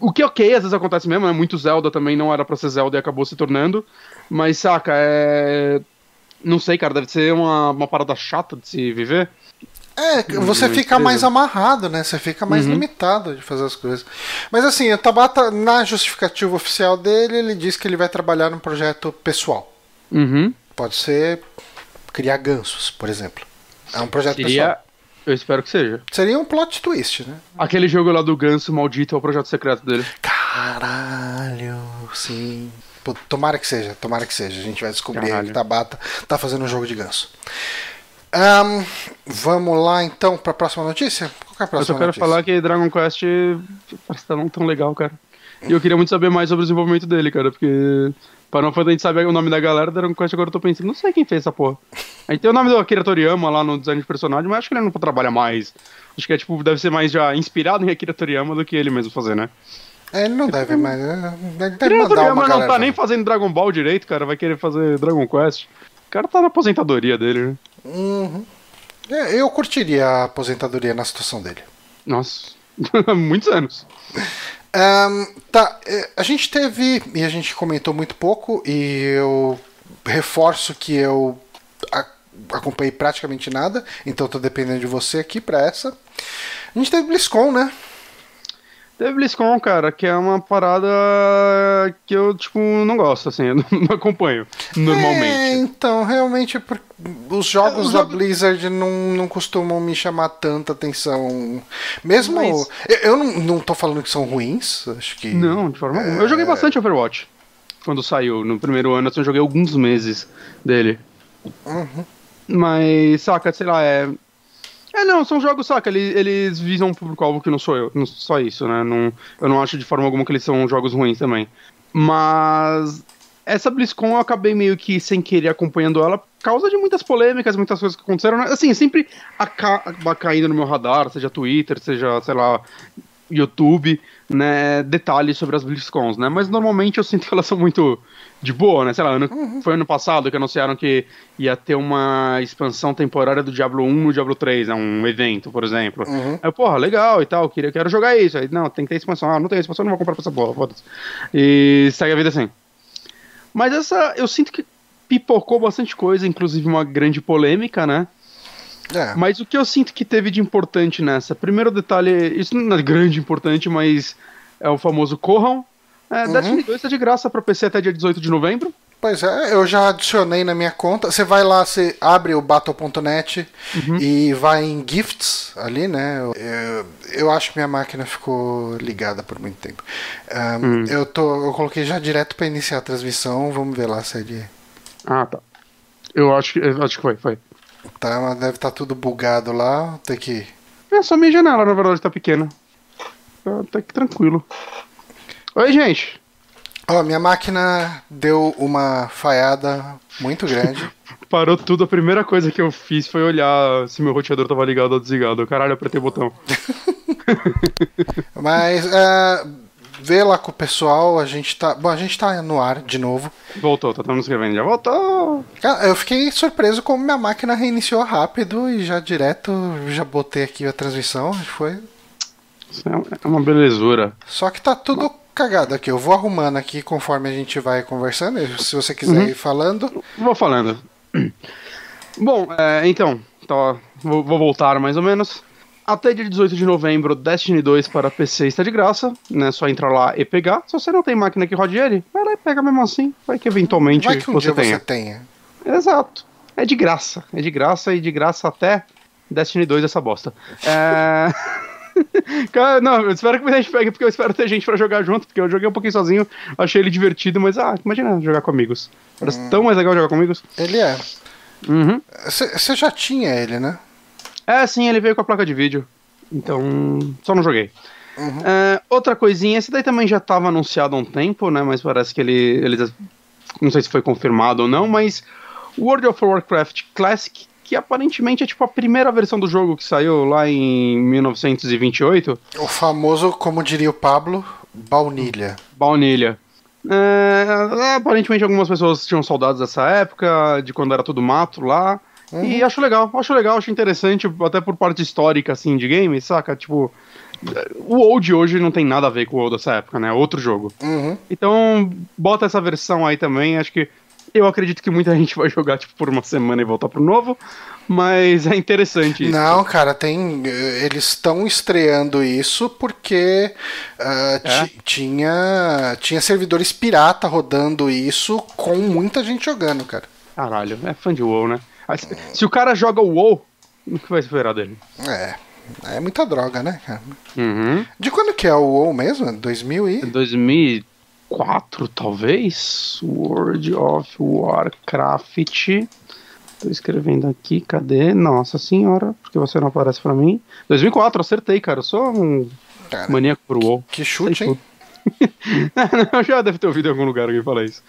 O que ok, às vezes acontece mesmo, né? Muito Zelda também não era pra ser Zelda e acabou se tornando. Mas, saca, é. Não sei, cara, deve ser uma, uma parada chata de se viver. É, você fica mais amarrado, né? Você fica mais uhum. limitado de fazer as coisas. Mas assim, o Tabata, na justificativa oficial dele, ele diz que ele vai trabalhar num projeto pessoal. Uhum. Pode ser criar gansos, por exemplo. É um projeto Seria... pessoal. Eu espero que seja. Seria um plot twist, né? Aquele jogo lá do ganso maldito é o projeto secreto dele. Caralho, sim. Pô, tomara que seja, tomara que seja. A gente vai descobrir Caralho. que Tabata tá fazendo um jogo de ganso. Um, vamos lá então para a próxima notícia? Qual é a próxima eu só quero notícia? falar que Dragon Quest parece que tá não tão legal, cara. E eu queria muito saber mais sobre o desenvolvimento dele, cara, porque Final Fantasy a gente sabe o nome da galera, Dragon Quest agora eu tô pensando, não sei quem fez essa porra. A gente tem o nome do Akira Toriyama lá no design de personagem, mas acho que ele não trabalha mais. Acho que é tipo, deve ser mais já inspirado em Akira Toriyama do que ele mesmo fazer, né? É, ele não deve, mas. É, deve Akira Toriyama não tá nem fazendo Dragon Ball direito, cara. Vai querer fazer Dragon Quest. O cara tá na aposentadoria dele, né? Uhum. É, eu curtiria a aposentadoria na situação dele. Nossa, muitos anos. Um, tá, é, a gente teve, e a gente comentou muito pouco, e eu reforço que eu acompanhei praticamente nada, então tô dependendo de você aqui para essa. A gente teve BlizzCon, né? Teve BlizzCon, cara, que é uma parada que eu, tipo, não gosto, assim, eu não acompanho normalmente. É, então, realmente, os jogos é, da Blizzard não, não costumam me chamar tanta atenção. Mesmo. Mas... Eu, eu não, não tô falando que são ruins, acho que. Não, de forma alguma. É... Eu joguei bastante Overwatch quando saiu. No primeiro ano, assim, eu joguei alguns meses dele. Uhum. Mas, saca, sei lá, é. É, não, são jogos, saca, eles, eles visam um público-alvo que não sou eu, não, só isso, né? Não, eu não acho de forma alguma que eles são jogos ruins também. Mas essa BlizzCon eu acabei meio que sem querer acompanhando ela por causa de muitas polêmicas, muitas coisas que aconteceram. Né? Assim, sempre acaba caindo no meu radar, seja Twitter, seja, sei lá, YouTube, né, detalhes sobre as BlizzCons, né? Mas normalmente eu sinto que elas são muito de boa, né? Sei lá, ano, uhum. foi ano passado que anunciaram que ia ter uma expansão temporária do Diablo 1 no Diablo 3, né? um evento, por exemplo. Uhum. Aí, porra, legal e tal, queria, quero jogar isso. Aí, não, tem que ter expansão. Ah, não tem expansão, não vou comprar pra essa porra, foda-se. E segue a vida assim. Mas essa, eu sinto que pipocou bastante coisa, inclusive uma grande polêmica, né? É. Mas o que eu sinto que teve de importante nessa? Primeiro detalhe, isso não é grande importante, mas é o famoso Corram. É, uhum. Destiny 2 tá de graça para PC até dia 18 de novembro. Pois é, eu já adicionei na minha conta. Você vai lá, você abre o battle.net uhum. e vai em gifts ali, né? Eu, eu, acho que minha máquina ficou ligada por muito tempo. Um, uhum. eu, tô, eu coloquei já direto para iniciar a transmissão. Vamos ver lá se é de. Ah, tá. Eu acho que, eu acho que foi, foi. Tá, deve estar tá tudo bugado lá. Tem que. É, só minha janela, na verdade, tá pequena. Tá até que tranquilo. Oi, gente. Ó, minha máquina deu uma falhada muito grande. Parou tudo, a primeira coisa que eu fiz foi olhar se meu roteador tava ligado ou desligado. Caralho, apertei o botão. Mas, uh, vê lá com o pessoal, a gente tá. Bom, a gente tá no ar de novo. Voltou, tá todo mundo escrevendo, já voltou. Cara, eu fiquei surpreso como minha máquina reiniciou rápido e já direto já botei aqui a transmissão. Foi. É uma belezura. Só que tá tudo cagado aqui. Eu vou arrumando aqui conforme a gente vai conversando. Se você quiser uhum. ir falando. Vou falando. Bom, é, então, tá, vou, vou voltar mais ou menos. Até dia 18 de novembro, Destiny 2 para PC está de graça, né? Só entrar lá e pegar. Se você não tem máquina que rode ele, vai lá e pega mesmo assim. Vai que eventualmente vai que um você, tenha. você tenha. Exato. É de graça. É de graça e de graça até Destiny 2 essa bosta. É. Cara, não, eu espero que a gente pegue, porque eu espero ter gente pra jogar junto, porque eu joguei um pouquinho sozinho, achei ele divertido, mas ah, imagina jogar com amigos. Parece hum. tão mais legal jogar com amigos. Ele é. Você uhum. já tinha ele, né? É, sim, ele veio com a placa de vídeo. Então, só não joguei. Uhum. É, outra coisinha, esse daí também já estava anunciado há um tempo, né? Mas parece que ele, eles. Não sei se foi confirmado ou não, mas World of Warcraft Classic, que aparentemente é tipo a primeira versão do jogo que saiu lá em 1928. O famoso, como diria o Pablo, baunilha. Baunilha. É, aparentemente algumas pessoas tinham saudades dessa época, de quando era tudo mato lá. Uhum. E acho legal, acho legal, acho interessante, até por parte histórica, assim, de game, saca? Tipo, o de hoje não tem nada a ver com o WoW dessa época, né? Outro jogo. Uhum. Então, bota essa versão aí também, acho que eu acredito que muita gente vai jogar, tipo, por uma semana e voltar pro novo, mas é interessante isso. Não, cara, tem. Eles estão estreando isso porque uh, é? tinha, tinha servidores pirata rodando isso com muita gente jogando, cara. Caralho, é fã de WoW, né? Se o cara joga o WoW, o que vai esperar dele? É. É muita droga, né, cara? Uhum. De quando que é o WoW mesmo? 2000 e... 2004, talvez? World of Warcraft. Tô escrevendo aqui, cadê? Nossa senhora, porque você não aparece pra mim. 2004, acertei, cara. Eu sou um cara, maníaco pro WoW. Que chute, hein? eu já deve ter ouvido em algum lugar alguém falar isso.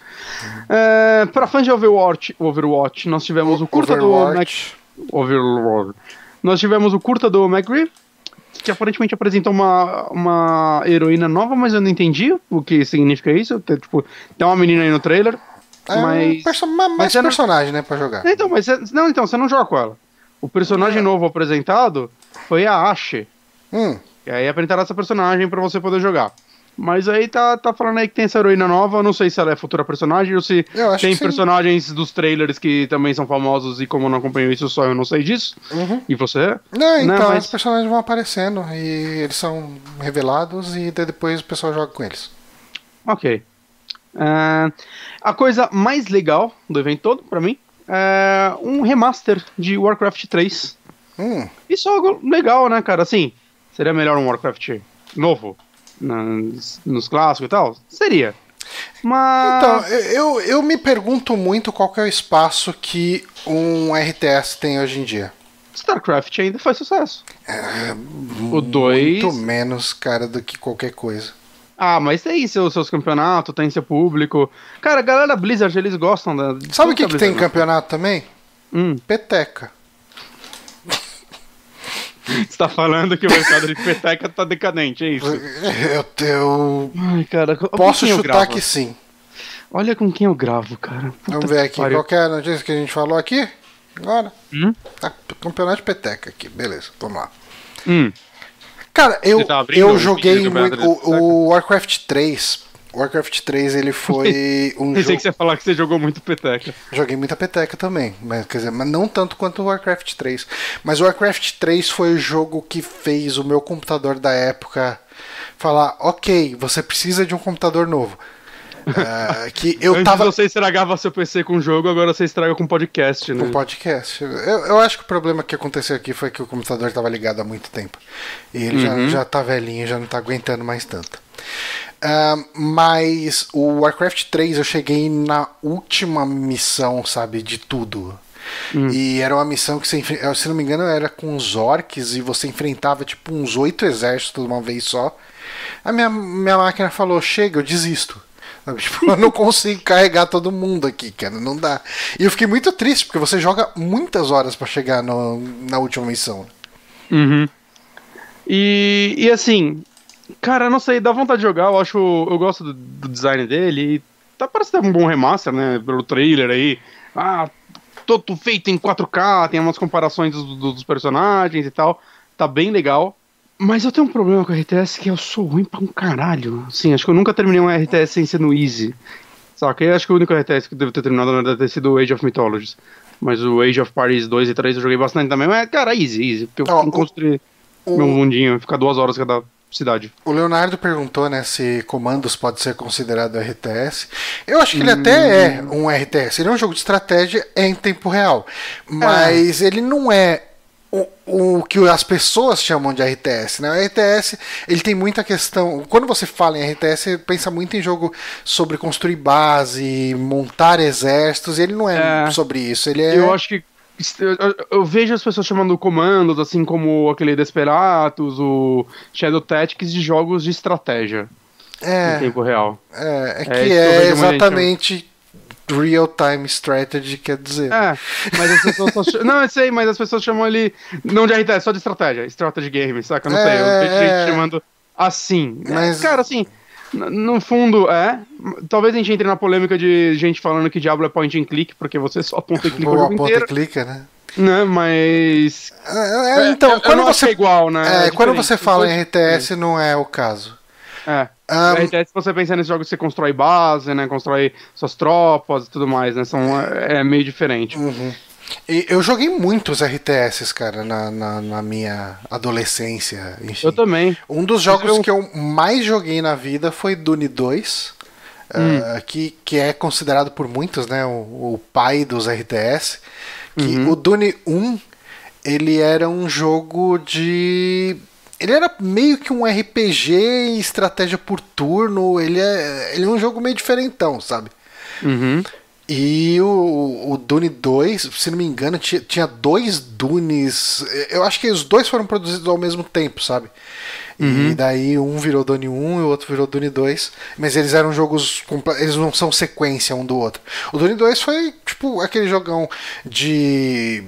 É, para fãs de Overwatch, Overwatch, nós tivemos o curta Overwatch. do Mac... Overlord. Nós tivemos o curta do McGree, que aparentemente apresenta uma, uma heroína nova, mas eu não entendi o que significa isso. Tem, tipo, tem uma menina aí no trailer. É mas, perso mais mas personagem, não... né, pra jogar. Então, mas não, então, você não joga com ela. O personagem é. novo apresentado foi a Ashe. Hum. E aí apresentaram essa personagem para você poder jogar. Mas aí tá, tá falando aí que tem essa heroína nova, não sei se ela é futura personagem ou se tem personagens dos trailers que também são famosos e como eu não acompanho isso só eu não sei disso. Uhum. E você? Não, então, não, mas... os personagens vão aparecendo e eles são revelados e depois o pessoal joga com eles. Ok. Uh, a coisa mais legal do evento todo, pra mim, é um remaster de Warcraft 3. Hum. Isso é algo legal, né, cara? Assim, seria melhor um Warcraft novo? Nas, nos clássicos e tal? Seria. Mas. Então, eu, eu me pergunto muito qual é o espaço que um RTS tem hoje em dia. StarCraft ainda faz sucesso. É, o 2. Muito menos, cara, do que qualquer coisa. Ah, mas tem seus, seus campeonatos, tem seu público. Cara, a galera Blizzard, eles gostam da. Sabe o que, que tem campeonato também? Hum. Peteca. Você tá falando que o mercado de peteca tá decadente, é isso? Eu, eu Ai, cara, posso chutar que sim. Olha com quem eu gravo, cara. Puta Vamos ver aqui, qual é a notícia que a gente falou aqui? Agora? Hum? Ah, campeonato de peteca aqui, beleza, vamos lá. Hum. Cara, eu, tá eu joguei o, o Warcraft 3 Warcraft 3 ele foi um Pensei jogo... que você ia falar que você jogou muito peteca. Joguei muita peteca também, mas quer dizer, mas não tanto quanto o Warcraft 3. Mas o Warcraft 3 foi o jogo que fez o meu computador da época falar, ok, você precisa de um computador novo. Uh, que eu Antes tava... você estragava seu PC com jogo, agora você estraga com podcast, né? Com podcast. Eu, eu acho que o problema que aconteceu aqui foi que o computador estava ligado há muito tempo. E ele uhum. já, já tá velhinho, já não tá aguentando mais tanto. Uh, mas o Warcraft 3 eu cheguei na última missão, sabe, de tudo. Hum. E era uma missão que, você, se não me engano, era com os orcs e você enfrentava tipo uns oito exércitos de uma vez só. A minha, minha máquina falou: chega, eu desisto. Tipo, eu não consigo carregar todo mundo aqui, cara, não dá. E eu fiquei muito triste, porque você joga muitas horas para chegar no, na última missão. Uhum. E, e assim, Cara, não sei, dá vontade de jogar, eu acho. Eu gosto do, do design dele e tá parecendo um bom remaster, né? Pelo trailer aí. Ah, todo feito em 4K, tem umas comparações dos, dos personagens e tal. Tá bem legal. Mas eu tenho um problema com o RTS que eu sou ruim pra um caralho. Sim, acho que eu nunca terminei um RTS sem ser no Easy. Saca? Eu acho que o único RTS que eu devo ter terminado na deve ter sido o Age of Mythologies. Mas o Age of Paris 2 e 3 eu joguei bastante também. Mas, cara, easy, easy. Porque eu oh, construir. O... Meu mundinho, ficar duas horas cada cidade. O Leonardo perguntou, né, se comandos pode ser considerado RTS. Eu acho que ele hum... até é um RTS. Ele é um jogo de estratégia em tempo real. Mas é. ele não é o, o que as pessoas chamam de RTS, né? O RTS, ele tem muita questão. Quando você fala em RTS, você pensa muito em jogo sobre construir base, montar exércitos, e ele não é, é sobre isso. Ele é... Eu acho que eu, eu, vejo as pessoas chamando comandos, assim como aquele Desperatus, o Shadow Tactics, de jogos de estratégia. É. Em tempo real. É, é, é que é, exatamente real-time strategy, quer dizer. É, mas as pessoas só Não, eu sei, mas as pessoas chamam ele. Não de RTS, só de estratégia. Strategy game, saca? Não é, sei. Eu vejo gente é. chamando assim. Mas... Cara, assim. No fundo, é. Talvez a gente entre na polêmica de gente falando que Diablo é point and click, porque você só aponta e clica o jogo inteiro. clica, né? Né, mas. É, então, é, quando você. igual, né? É, quando você fala em RTS, não é o caso. É. Um, RTS, se você pensar nesses jogos, você constrói base, né? Constrói suas tropas e tudo mais, né? São, é, é meio diferente. Uhum. Eu joguei muitos RTS, cara, na, na, na minha adolescência. Enfim. Eu também. Um dos jogos eu... que eu mais joguei na vida foi Dune 2. Hum. Uh, que, que é considerado por muitos né, o, o pai dos RTS. Que uhum. o Dune 1 ele era um jogo de ele era meio que um RPG estratégia por turno. Ele é, ele é um jogo meio diferentão, sabe? Uhum. E o, o Dune 2, se não me engano, tinha, tinha dois Dunes. Eu acho que os dois foram produzidos ao mesmo tempo, sabe? Uhum. E daí um virou Dune 1 e o outro virou Dune 2. Mas eles eram jogos. Eles não são sequência um do outro. O Dune 2 foi tipo aquele jogão de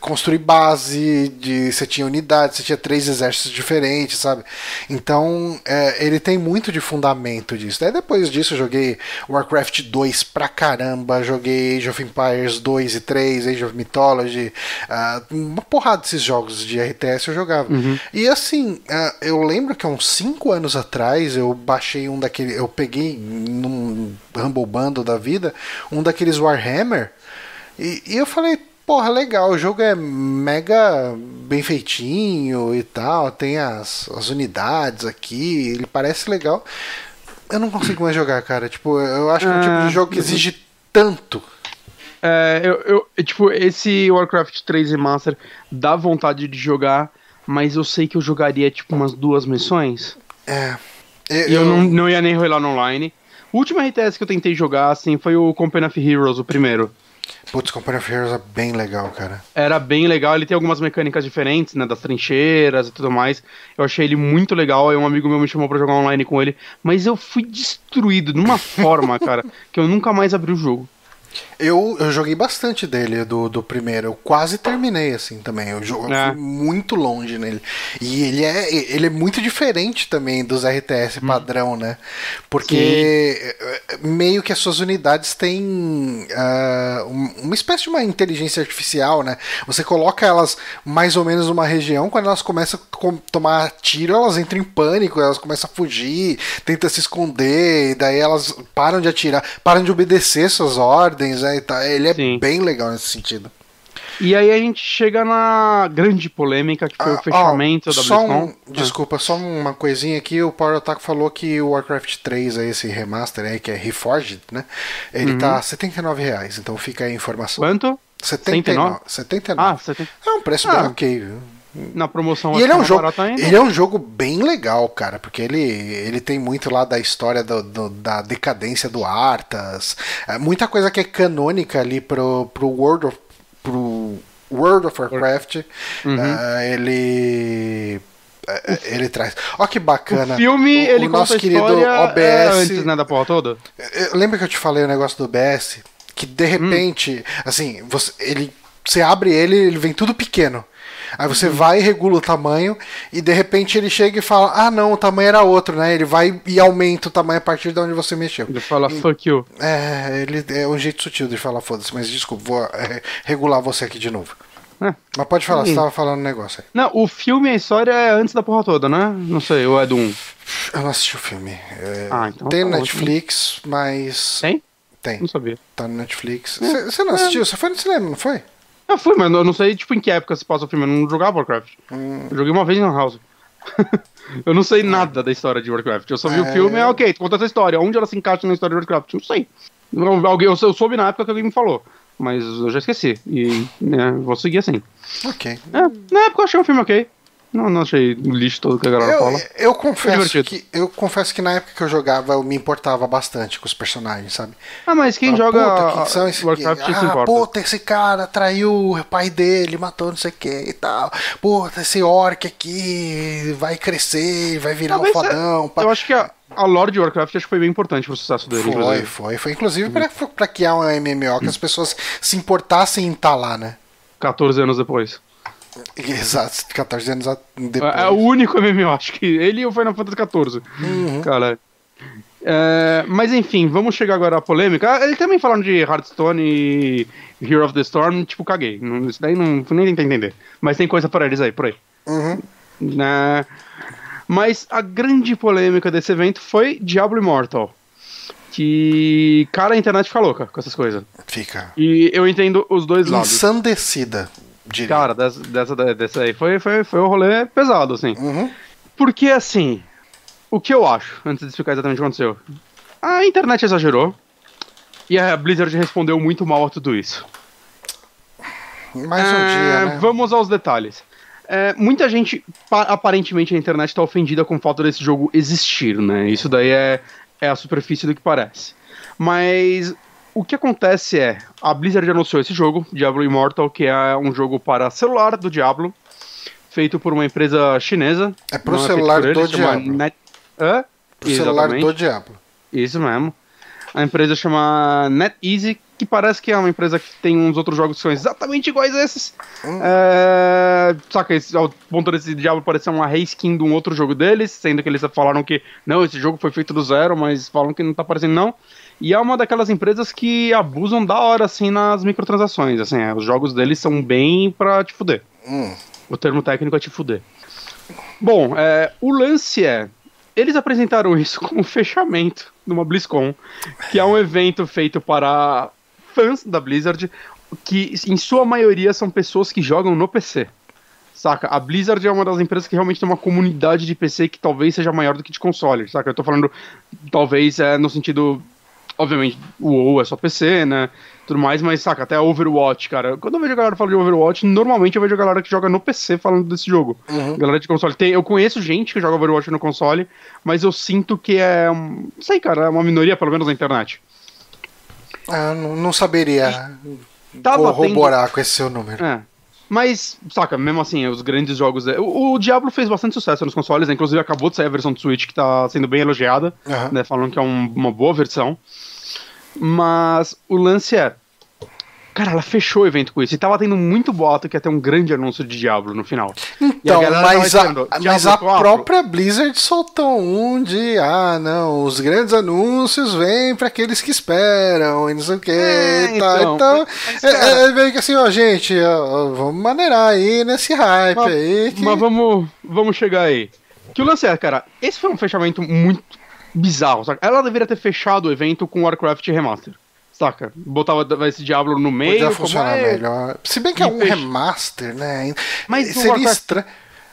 construir base, de você tinha unidades, você tinha três exércitos diferentes, sabe? Então é, ele tem muito de fundamento disso. Daí depois disso eu joguei Warcraft 2 pra caramba, joguei Age of Empires 2 e 3, Age of Mythology, uh, uma porrada desses jogos de RTS eu jogava. Uhum. E assim, uh, eu lembro que há uns 5 anos atrás eu baixei um daqueles. Eu peguei num Humble Bundle da vida um daqueles Warhammer. E, e eu falei, porra, legal, o jogo é mega bem feitinho e tal, tem as, as unidades aqui, ele parece legal. Eu não consigo mais jogar, cara. Tipo, eu acho que é um tipo de ah, jogo que exige tanto. É, eu, eu, tipo, esse Warcraft 3 Remaster dá vontade de jogar, mas eu sei que eu jogaria, tipo, umas duas missões. É. Eu, e eu não, não ia nem rolar no online. O último RTS que eu tentei jogar, assim, foi o Company of Heroes, o primeiro. Putz, Company of Heroes é bem legal, cara. Era bem legal, ele tem algumas mecânicas diferentes, né, das trincheiras e tudo mais. Eu achei ele muito legal, aí um amigo meu me chamou para jogar online com ele, mas eu fui destruído de uma forma, cara, que eu nunca mais abri o jogo. Eu, eu joguei bastante dele, do, do primeiro. Eu quase terminei, assim, também. Eu, eu é. fui muito longe nele. E ele é, ele é muito diferente também dos RTS hum. padrão, né? Porque Sim. Eh, meio que as suas unidades têm uh, uma espécie de uma inteligência artificial, né? Você coloca elas mais ou menos numa região, quando elas começam a tomar tiro, elas entram em pânico, elas começam a fugir, tentam se esconder, e daí elas param de atirar, param de obedecer suas ordens, né? Né? Tá, ele é Sim. bem legal nesse sentido. E aí a gente chega na grande polêmica que foi ah, o fechamento da só um, Desculpa, só uma coisinha aqui. O Power Attack falou que o Warcraft 3, aí, esse remaster aí, que é Reforged, né? Ele uhum. tá 79 reais, então fica aí a informação. Quanto? 79. 79. Ah, 70. É um preço ah. bem ok, viu? Na promoção e ele é um jogo ele é um jogo bem legal cara porque ele ele tem muito lá da história do, do, da decadência do Arthas é, muita coisa que é canônica ali pro, pro World of pro World of Warcraft uhum. uh, ele é, ele traz. Ó que bacana. O filme, o, ele o nosso querido OBS. É antes, né, da porra toda? Lembra que eu te falei o negócio do OBS? Que de repente, hum. assim, você, ele, você abre ele, ele vem tudo pequeno. Aí você uhum. vai e regula o tamanho e de repente ele chega e fala: Ah, não, o tamanho era outro, né? Ele vai e aumenta o tamanho a partir de onde você mexeu. Ele fala e, fuck you. É, ele é um jeito sutil de falar foda-se, mas desculpa, vou é, regular você aqui de novo. É. Mas pode falar, Sim. você tava falando um negócio aí. Não, o filme, a história é antes da porra toda, né? Não sei, ou é do 1? Eu não assisti o filme. É, ah, então tem tá no Netflix, mas. Tem? Tem. Não sabia. Tá no Netflix. Você é. não assistiu? Você foi no cinema, não foi? Eu fui, mas eu não sei, tipo, em que época se passa o filme. Eu não jogava Warcraft. Hum. Eu joguei uma vez na House. eu não sei nada da história de Warcraft. Eu só vi é... o filme e, ok, conta essa história. Onde ela se encaixa na história de Warcraft? Não sei. Alguém, eu, eu soube na época que alguém me falou. Mas eu já esqueci. E né, vou seguir assim. Ok. É, na época eu achei o filme ok. Não, não achei o lixo todo que a galera eu, fala. Eu confesso, que, eu confesso que na época que eu jogava eu me importava bastante com os personagens, sabe? Ah, mas quem Fala, joga que são esse Warcraft ah, se importa. Puta, esse cara traiu o pai dele, matou não sei o que e tal. Puta, esse orc aqui vai crescer, vai virar um fodão. É, eu acho que a, a lore de Warcraft acho que foi bem importante pro sucesso dele. Foi, inclusive. foi. Foi inclusive uhum. pra, pra criar um MMO que as pessoas se importassem em estar tá lá, né? 14 anos depois. Exato, 14 anos depois. É, é, o único MMO, acho que ele e o Final Fantasy XIV. Uhum. Cara. É, mas enfim, vamos chegar agora à polêmica. Ah, ele também falando de Hearthstone e Hero of the Storm, tipo, caguei. Isso daí não nem tentei entender. Mas tem coisa para eles aí, por aí. Uhum. Né? Mas a grande polêmica desse evento foi Diablo Immortal. Que, cara, a internet fica louca com essas coisas. Fica. E eu entendo os dois lados. Ensandecida. Cara, dessa, dessa, dessa aí foi, foi, foi um rolê pesado, assim. Uhum. Porque, assim, o que eu acho, antes de explicar exatamente o que aconteceu, a internet exagerou e a Blizzard respondeu muito mal a tudo isso. Mais um é, dia, né? Vamos aos detalhes. É, muita gente, aparentemente, na internet está ofendida com o fato desse jogo existir, né? Isso daí é, é a superfície do que parece. Mas o que acontece é, a Blizzard anunciou esse jogo, Diablo Immortal, que é um jogo para celular do Diablo, feito por uma empresa chinesa. É pro celular do Diablo. Net... Hã? Pro celular do Diablo. Isso mesmo. A empresa chama NetEasy, que parece que é uma empresa que tem uns outros jogos que são exatamente iguais a esses. Hum. É... Saca, esse, ao ponto desse Diablo parecer uma reskin de um outro jogo deles, sendo que eles falaram que não, esse jogo foi feito do zero, mas falam que não tá parecendo não. E é uma daquelas empresas que abusam da hora, assim, nas microtransações. Assim, é, os jogos deles são bem pra te fuder. Hum. O termo técnico é te fuder. Bom, é, o lance é. Eles apresentaram isso como fechamento numa BlizzCon, que é um evento feito para fãs da Blizzard, que em sua maioria são pessoas que jogam no PC. Saca? A Blizzard é uma das empresas que realmente tem uma comunidade de PC que talvez seja maior do que de console, saca? Eu tô falando, talvez, é, no sentido obviamente, o WoW é só PC, né? Tudo mais, mas saca, até Overwatch, cara. Quando eu vejo a galera falando de Overwatch, normalmente eu vejo a galera que joga no PC falando desse jogo. Uhum. Galera de console. Tem, eu conheço gente que joga Overwatch no console, mas eu sinto que é. Não sei, cara, é uma minoria, pelo menos na internet. Ah, não, não saberia corroborar tendo... com esse seu número. É. Mas, saca, mesmo assim, os grandes jogos. O, o, Diablo fez bastante sucesso nos consoles, né? inclusive acabou de sair a versão do Switch que tá sendo bem elogiada, uhum. né? Falando que é um, uma boa versão. Mas o lance é. Cara, ela fechou o evento com isso. E tava tendo muito boato que ia ter um grande anúncio de Diablo no final. Então, mas a, mas a própria Blizzard soltou um de ah, não, os grandes anúncios vêm para aqueles que esperam e não sei o que. É, tá. Então, então mas, é, é, meio que assim, ó, gente, ó, vamos maneirar aí nesse hype mas, aí. Que... Mas vamos, vamos chegar aí. Que o lance é, cara, esse foi um fechamento muito bizarro, saca? Ela deveria ter fechado o evento com Warcraft Remaster. Saca? Botava esse Diablo no meio. Podia funcionar é... melhor. Se bem que é um remaster, né? Mas seria Warcraft... estranho.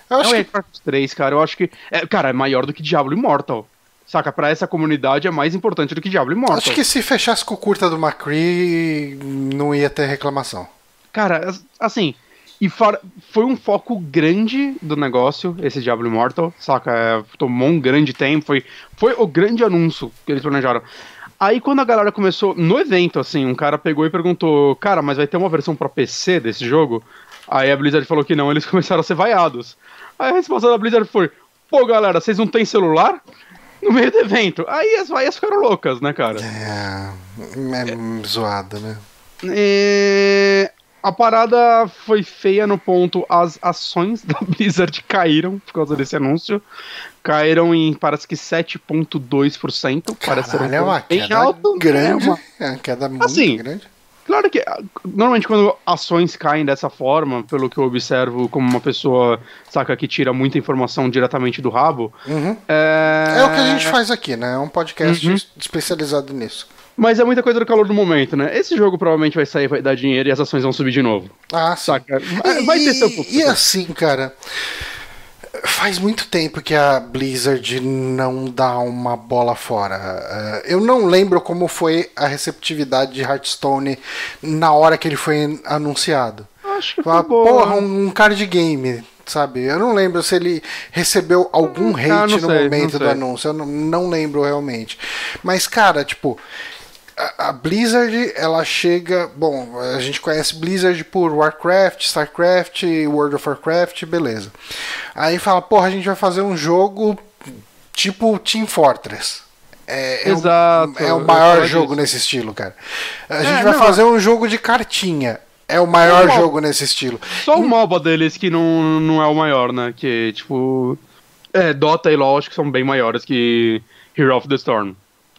Eu acho é que... Warcraft 3, cara, eu acho que. É, cara, é maior do que Diablo Immortal. Saca? Pra essa comunidade é mais importante do que Diablo Immortal. Acho que se fechasse com o curta do McCree, não ia ter reclamação. Cara, assim, e foi um foco grande do negócio, esse Diablo Immortal, saca? É, tomou um grande tempo, foi, foi o grande anúncio que eles planejaram. Aí quando a galera começou, no evento, assim, um cara pegou e perguntou, cara, mas vai ter uma versão pra PC desse jogo? Aí a Blizzard falou que não, eles começaram a ser vaiados. Aí a resposta da Blizzard foi, pô galera, vocês não têm celular? No meio do evento. Aí as vaias ficaram loucas, né, cara? É, é, é zoada, né? É, a parada foi feia no ponto as ações da Blizzard caíram por causa desse anúncio. Caíram em parece que 7.2%, parece ser um é uma queda alto, né? grande, é uma... é uma queda muito assim, grande. Claro que normalmente quando ações caem dessa forma, pelo que eu observo como uma pessoa saca que tira muita informação diretamente do rabo, uhum. é... é... o que a gente faz aqui, né? É um podcast uhum. especializado nisso. Mas é muita coisa do calor do momento, né? Esse jogo provavelmente vai sair, vai dar dinheiro e as ações vão subir de novo. Ah, saca. Vai ter seu pouco. E assim, cara. Faz muito tempo que a Blizzard não dá uma bola fora. Eh, eu não lembro como foi a receptividade de Hearthstone na hora que ele foi anunciado. Acho que foi boa. Porra, um card game sabe? Eu não lembro se ele recebeu algum hate ah, no sei, momento do anúncio, eu não, não lembro realmente. Mas, cara, tipo, a, Blizzard, ela chega. Bom, a gente conhece Blizzard por Warcraft, Starcraft, World of Warcraft, beleza. Aí fala, porra, a gente vai fazer um jogo tipo Team Fortress. É, Exato. É o, é o maior jogo nesse estilo, cara. A é, gente vai não, fazer um jogo de cartinha. É o maior jogo nesse estilo. Só o MOBA deles que não, não é o maior, né? Que, tipo. É, Dota e LoL acho que são bem maiores que Hero of the Storm.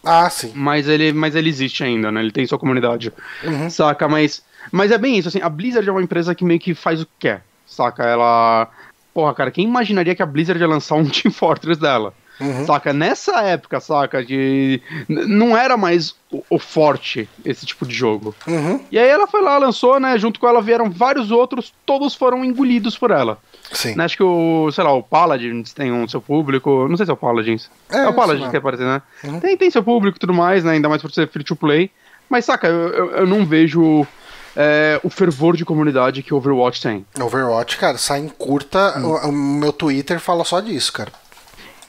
Ah, sim. Mas ele, mas ele existe ainda, né? Ele tem sua comunidade. Uhum. Saca? Mas, mas é bem isso, assim. A Blizzard é uma empresa que meio que faz o que quer. Saca? Ela. Porra, cara, quem imaginaria que a Blizzard ia lançar um Team Fortress dela? Uhum. Saca? Nessa época, saca? De. Não era mais o, o forte esse tipo de jogo. Uhum. E aí ela foi lá, lançou, né? Junto com ela vieram vários outros, todos foram engolidos por ela. Sim. Né, acho que o, sei lá, o Paladins tem um seu público. Não sei se é o Paladins. É, é o Paladins que aparece, né? Uhum. Tem, tem seu público e tudo mais, né? Ainda mais por ser free to play. Mas, saca, eu, eu, eu não vejo é, o fervor de comunidade que Overwatch tem. Overwatch, cara, sai em curta. Hum. O, o, meu Twitter fala só disso, cara.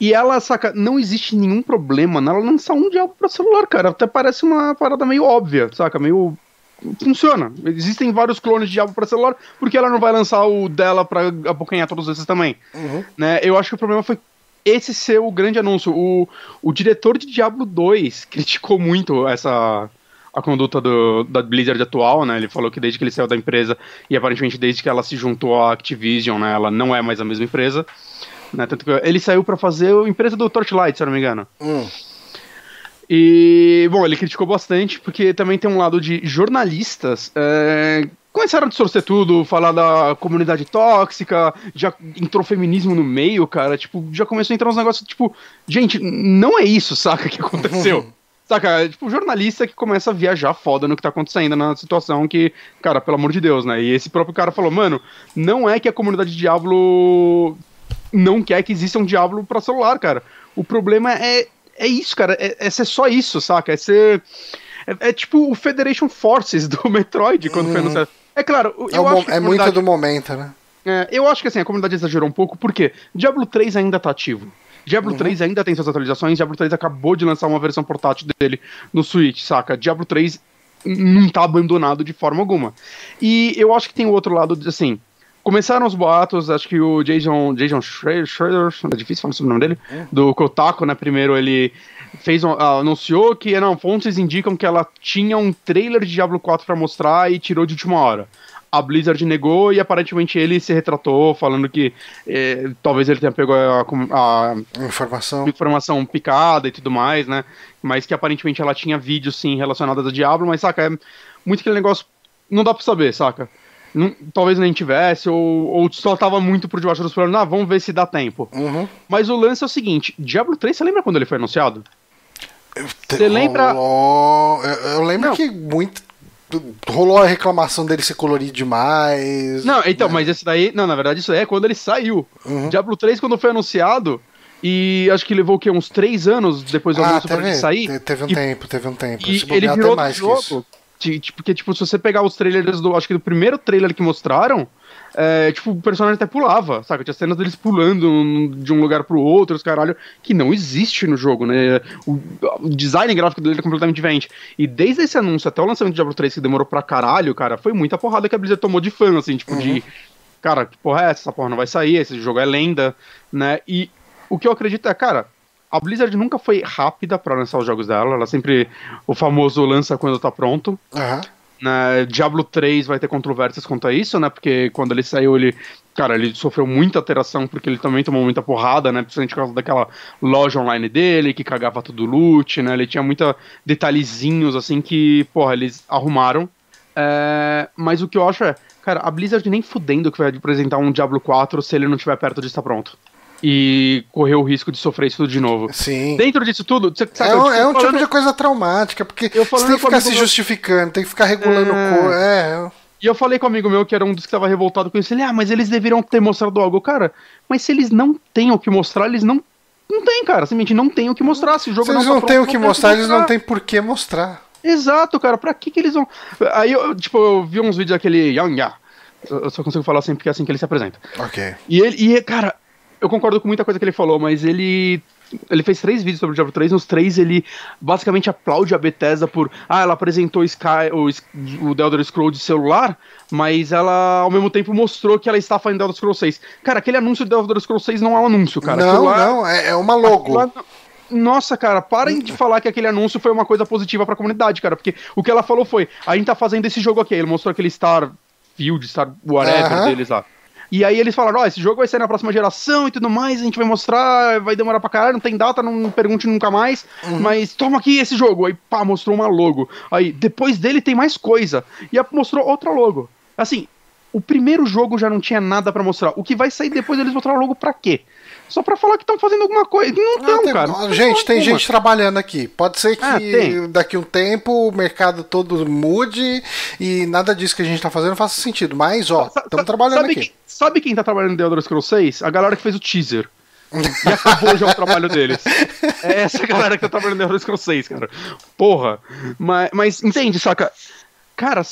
E ela, saca, não existe nenhum problema nela lançar um diabo pra celular, cara. Até parece uma parada meio óbvia, saca? Meio. Funciona. Existem vários clones de diabo pra celular, porque ela não vai lançar o dela pra abocanhar todos esses também. Uhum. Né? Eu acho que o problema foi esse ser o grande anúncio. O, o diretor de Diablo 2 criticou muito essa a conduta do, da Blizzard atual, né? Ele falou que desde que ele saiu da empresa e aparentemente desde que ela se juntou à Activision, né? Ela não é mais a mesma empresa. Né? Tanto que ele saiu para fazer a empresa do Torchlight, se eu não me engano. Hum. E, bom, ele criticou bastante, porque também tem um lado de jornalistas. É, começaram a distorcer tudo, falar da comunidade tóxica, já entrou feminismo no meio, cara. Tipo, já começou a entrar uns negócios, tipo, gente, não é isso, saca, que aconteceu. Saca, tipo, jornalista que começa a viajar foda no que tá acontecendo na situação que, cara, pelo amor de Deus, né? E esse próprio cara falou, mano, não é que a comunidade Diablo não quer que exista um Diablo para celular, cara. O problema é, é isso, cara. É, é ser só isso, saca? É ser. É, é tipo o Federation Forces do Metroid quando uhum. foi anunciado. É claro, é eu é acho que. É muito do momento, né? É, eu acho que assim, a comunidade exagerou um pouco, porque Diablo 3 ainda tá ativo. Diablo uhum. 3 ainda tem suas atualizações, Diablo 3 acabou de lançar uma versão portátil dele no Switch, saca? Diablo 3 não tá abandonado de forma alguma. E eu acho que tem o outro lado, assim, Começaram os boatos, acho que o Jason, Jason Schrader, é difícil falar o nome dele, é. do Kotaku, né? Primeiro ele fez um, anunciou que não, fontes indicam que ela tinha um trailer de Diablo 4 para mostrar e tirou de última hora. A Blizzard negou e aparentemente ele se retratou, falando que eh, talvez ele tenha pego a, a, informação. informação picada e tudo mais, né? Mas que aparentemente ela tinha vídeos sim relacionados a Diablo, mas saca, é muito aquele negócio. Não dá pra saber, saca? Não, talvez nem tivesse, ou, ou só tava muito por debaixo dos planos, ah, vamos ver se dá tempo. Uhum. Mas o lance é o seguinte: Diablo 3, você lembra quando ele foi anunciado? Você lembra. Eu, eu lembro Não. que muito. Rolou a reclamação dele ser colorido demais. Não, então, né? mas esse daí. Não, na verdade, isso aí é quando ele saiu. Uhum. Diablo 3, quando foi anunciado, e acho que levou o quê? Uns três anos depois do ah, anúncio pra ele sair. Teve um e, tempo, teve um tempo. E ele virou mais jogo. Porque, tipo, se você pegar os trailers do. Acho que do primeiro trailer que mostraram, é, tipo, o personagem até pulava, sabe? Tinha cenas deles pulando de um lugar pro outro, os caralho, que não existe no jogo, né? O, o, design gráfico dele é completamente diferente. E desde esse anúncio até o lançamento de Diablo 3, que demorou pra caralho, cara, foi muita porrada que a Blizzard tomou de fã, assim, tipo, uhum. de. Cara, que porra é essa? Essa porra não vai sair, esse jogo é lenda, né? E o que eu acredito é, cara, a Blizzard nunca foi rápida para lançar os jogos dela, ela sempre o famoso lança quando tá pronto. Uhum. Né, Diablo 3 vai ter controvérsias quanto a isso, né? Porque quando ele saiu, ele. Cara, ele sofreu muita alteração porque ele também tomou muita porrada, né? Principalmente por causa daquela loja online dele, que cagava tudo loot, né? Ele tinha muita detalhezinhos, assim, que, porra, eles arrumaram. É, mas o que eu acho é, cara, a Blizzard nem fudendo que vai apresentar um Diablo 4 se ele não estiver perto de estar pronto. E correr o risco de sofrer isso tudo de novo. Sim. Dentro disso tudo, você, sabe, é, um, é um tipo de coisa traumática, porque você tem que ficar se justificando, tem que ficar regulando é... o É. E eu falei com um amigo meu que era um dos que estava revoltado com isso. Ele, ah, mas eles deveriam ter mostrado algo. Cara, mas se eles não têm o que mostrar, eles não. Não tem, cara. Simplesmente não tem o que mostrar. Se o jogo se eles não, tá não têm o que mostrar, eles não têm por que mostrar. Exato, cara. Pra que, que eles vão. Aí eu, tipo, eu vi uns vídeos daquele Yang Ya. Eu só consigo falar assim porque é assim que ele se apresenta. Ok. E ele, e, cara, eu concordo com muita coisa que ele falou, mas ele ele fez três vídeos sobre o Diablo 3. Nos três, ele basicamente aplaude a Bethesda por. Ah, ela apresentou Sky, o, o The Elder Scrolls de celular, mas ela ao mesmo tempo mostrou que ela está fazendo The Elder Scrolls 6. Cara, aquele anúncio do The Elder Scrolls 6 não é um anúncio, cara. Não, lá, não, é, é uma logo. Lá, nossa, cara, parem de falar que aquele anúncio foi uma coisa positiva pra comunidade, cara. Porque o que ela falou foi: a gente tá fazendo esse jogo aqui. Ele mostrou aquele Starfield, Star whatever uh -huh. deles lá. E aí eles falaram, ó, oh, esse jogo vai sair na próxima geração e tudo mais, a gente vai mostrar, vai demorar pra caralho, não tem data, não pergunte nunca mais, uhum. mas toma aqui esse jogo. Aí, pá, mostrou uma logo. Aí, depois dele tem mais coisa. E mostrou outra logo. Assim, o primeiro jogo já não tinha nada para mostrar. O que vai sair depois eles mostraram logo pra quê? Só para falar que estão fazendo alguma coisa. Não estão, ah, cara. gente, tem gente trabalhando aqui. Pode ser que ah, daqui a um tempo o mercado todo mude e nada disso que a gente tá fazendo faça sentido. Mas, ó, estamos trabalhando sabe aqui. Quem, sabe quem tá trabalhando no The Elder Scrolls 6? A galera que fez o teaser. e acabou já o trabalho deles. É essa galera que tá trabalhando no The Elder Scrolls 6, cara. Porra. Mas, mas entende, saca? Cara,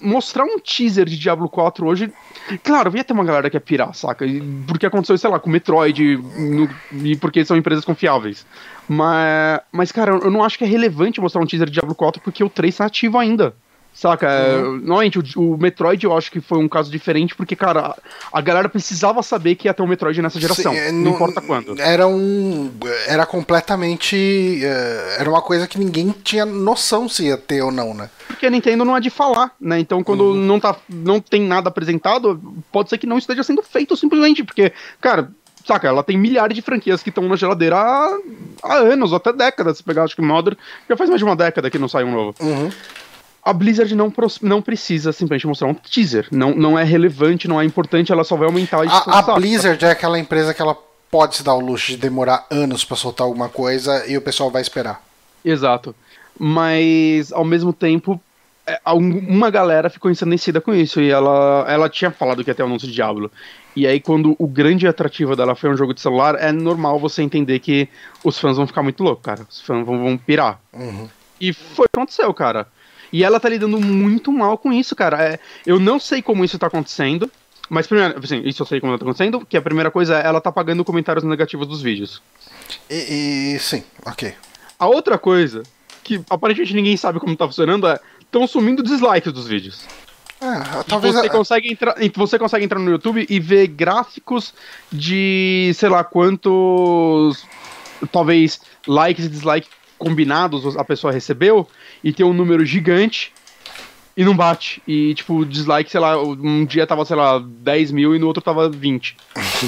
mostrar um teaser de Diablo 4 hoje. Claro, ia ter uma galera que ia pirar, saca? Porque aconteceu, sei lá, com Metroid no, e porque são empresas confiáveis. Mas, mas, cara, eu não acho que é relevante mostrar um teaser de Diablo 4 porque o 3 tá ativo ainda. Saca? Uhum. Normalmente, o, o, Metroid eu acho que foi um caso diferente, porque, cara, a galera precisava saber que ia ter um Metroid nessa geração. Sim, é, não, não, importa quando. Era um. Era completamente. Era uma coisa que ninguém tinha noção se ia ter ou não, né? Porque a Nintendo não é de falar, né? Então, quando uhum. não, tá, não tem nada apresentado, pode ser que não esteja sendo feito simplesmente, porque, cara, saca, ela tem milhares de franquias que estão na geladeira há, há anos, ou até décadas. Se pegar, acho que Modern já faz mais de uma década que não sai um novo. Uhum a Blizzard não, não precisa simplesmente mostrar um teaser. Não, não é relevante, não é importante, ela só vai aumentar a A, a Blizzard é aquela empresa que ela pode se dar o luxo de demorar anos para soltar alguma coisa e o pessoal vai esperar. Exato. Mas, ao mesmo tempo, é, uma galera ficou ensandecida com isso. E ela, ela tinha falado que ter o anúncio de Diablo. E aí, quando o grande atrativo dela foi um jogo de celular, é normal você entender que os fãs vão ficar muito loucos, cara. Os fãs vão, vão pirar. Uhum. E foi o que aconteceu, cara. E ela tá lidando muito mal com isso, cara. É, eu não sei como isso tá acontecendo. Mas primeiro, assim, isso eu sei como tá acontecendo, que a primeira coisa é ela tá pagando comentários negativos dos vídeos. E, e sim, ok. A outra coisa, que aparentemente ninguém sabe como tá funcionando, é estão sumindo dislikes dos vídeos. É, talvez você, a... consegue entrar, você consegue entrar no YouTube e ver gráficos de, sei lá, quantos. Talvez likes e dislikes combinados a pessoa recebeu e tem um número gigante e não bate. E, tipo, dislike, sei lá, um dia tava, sei lá, 10 mil e no outro tava 20.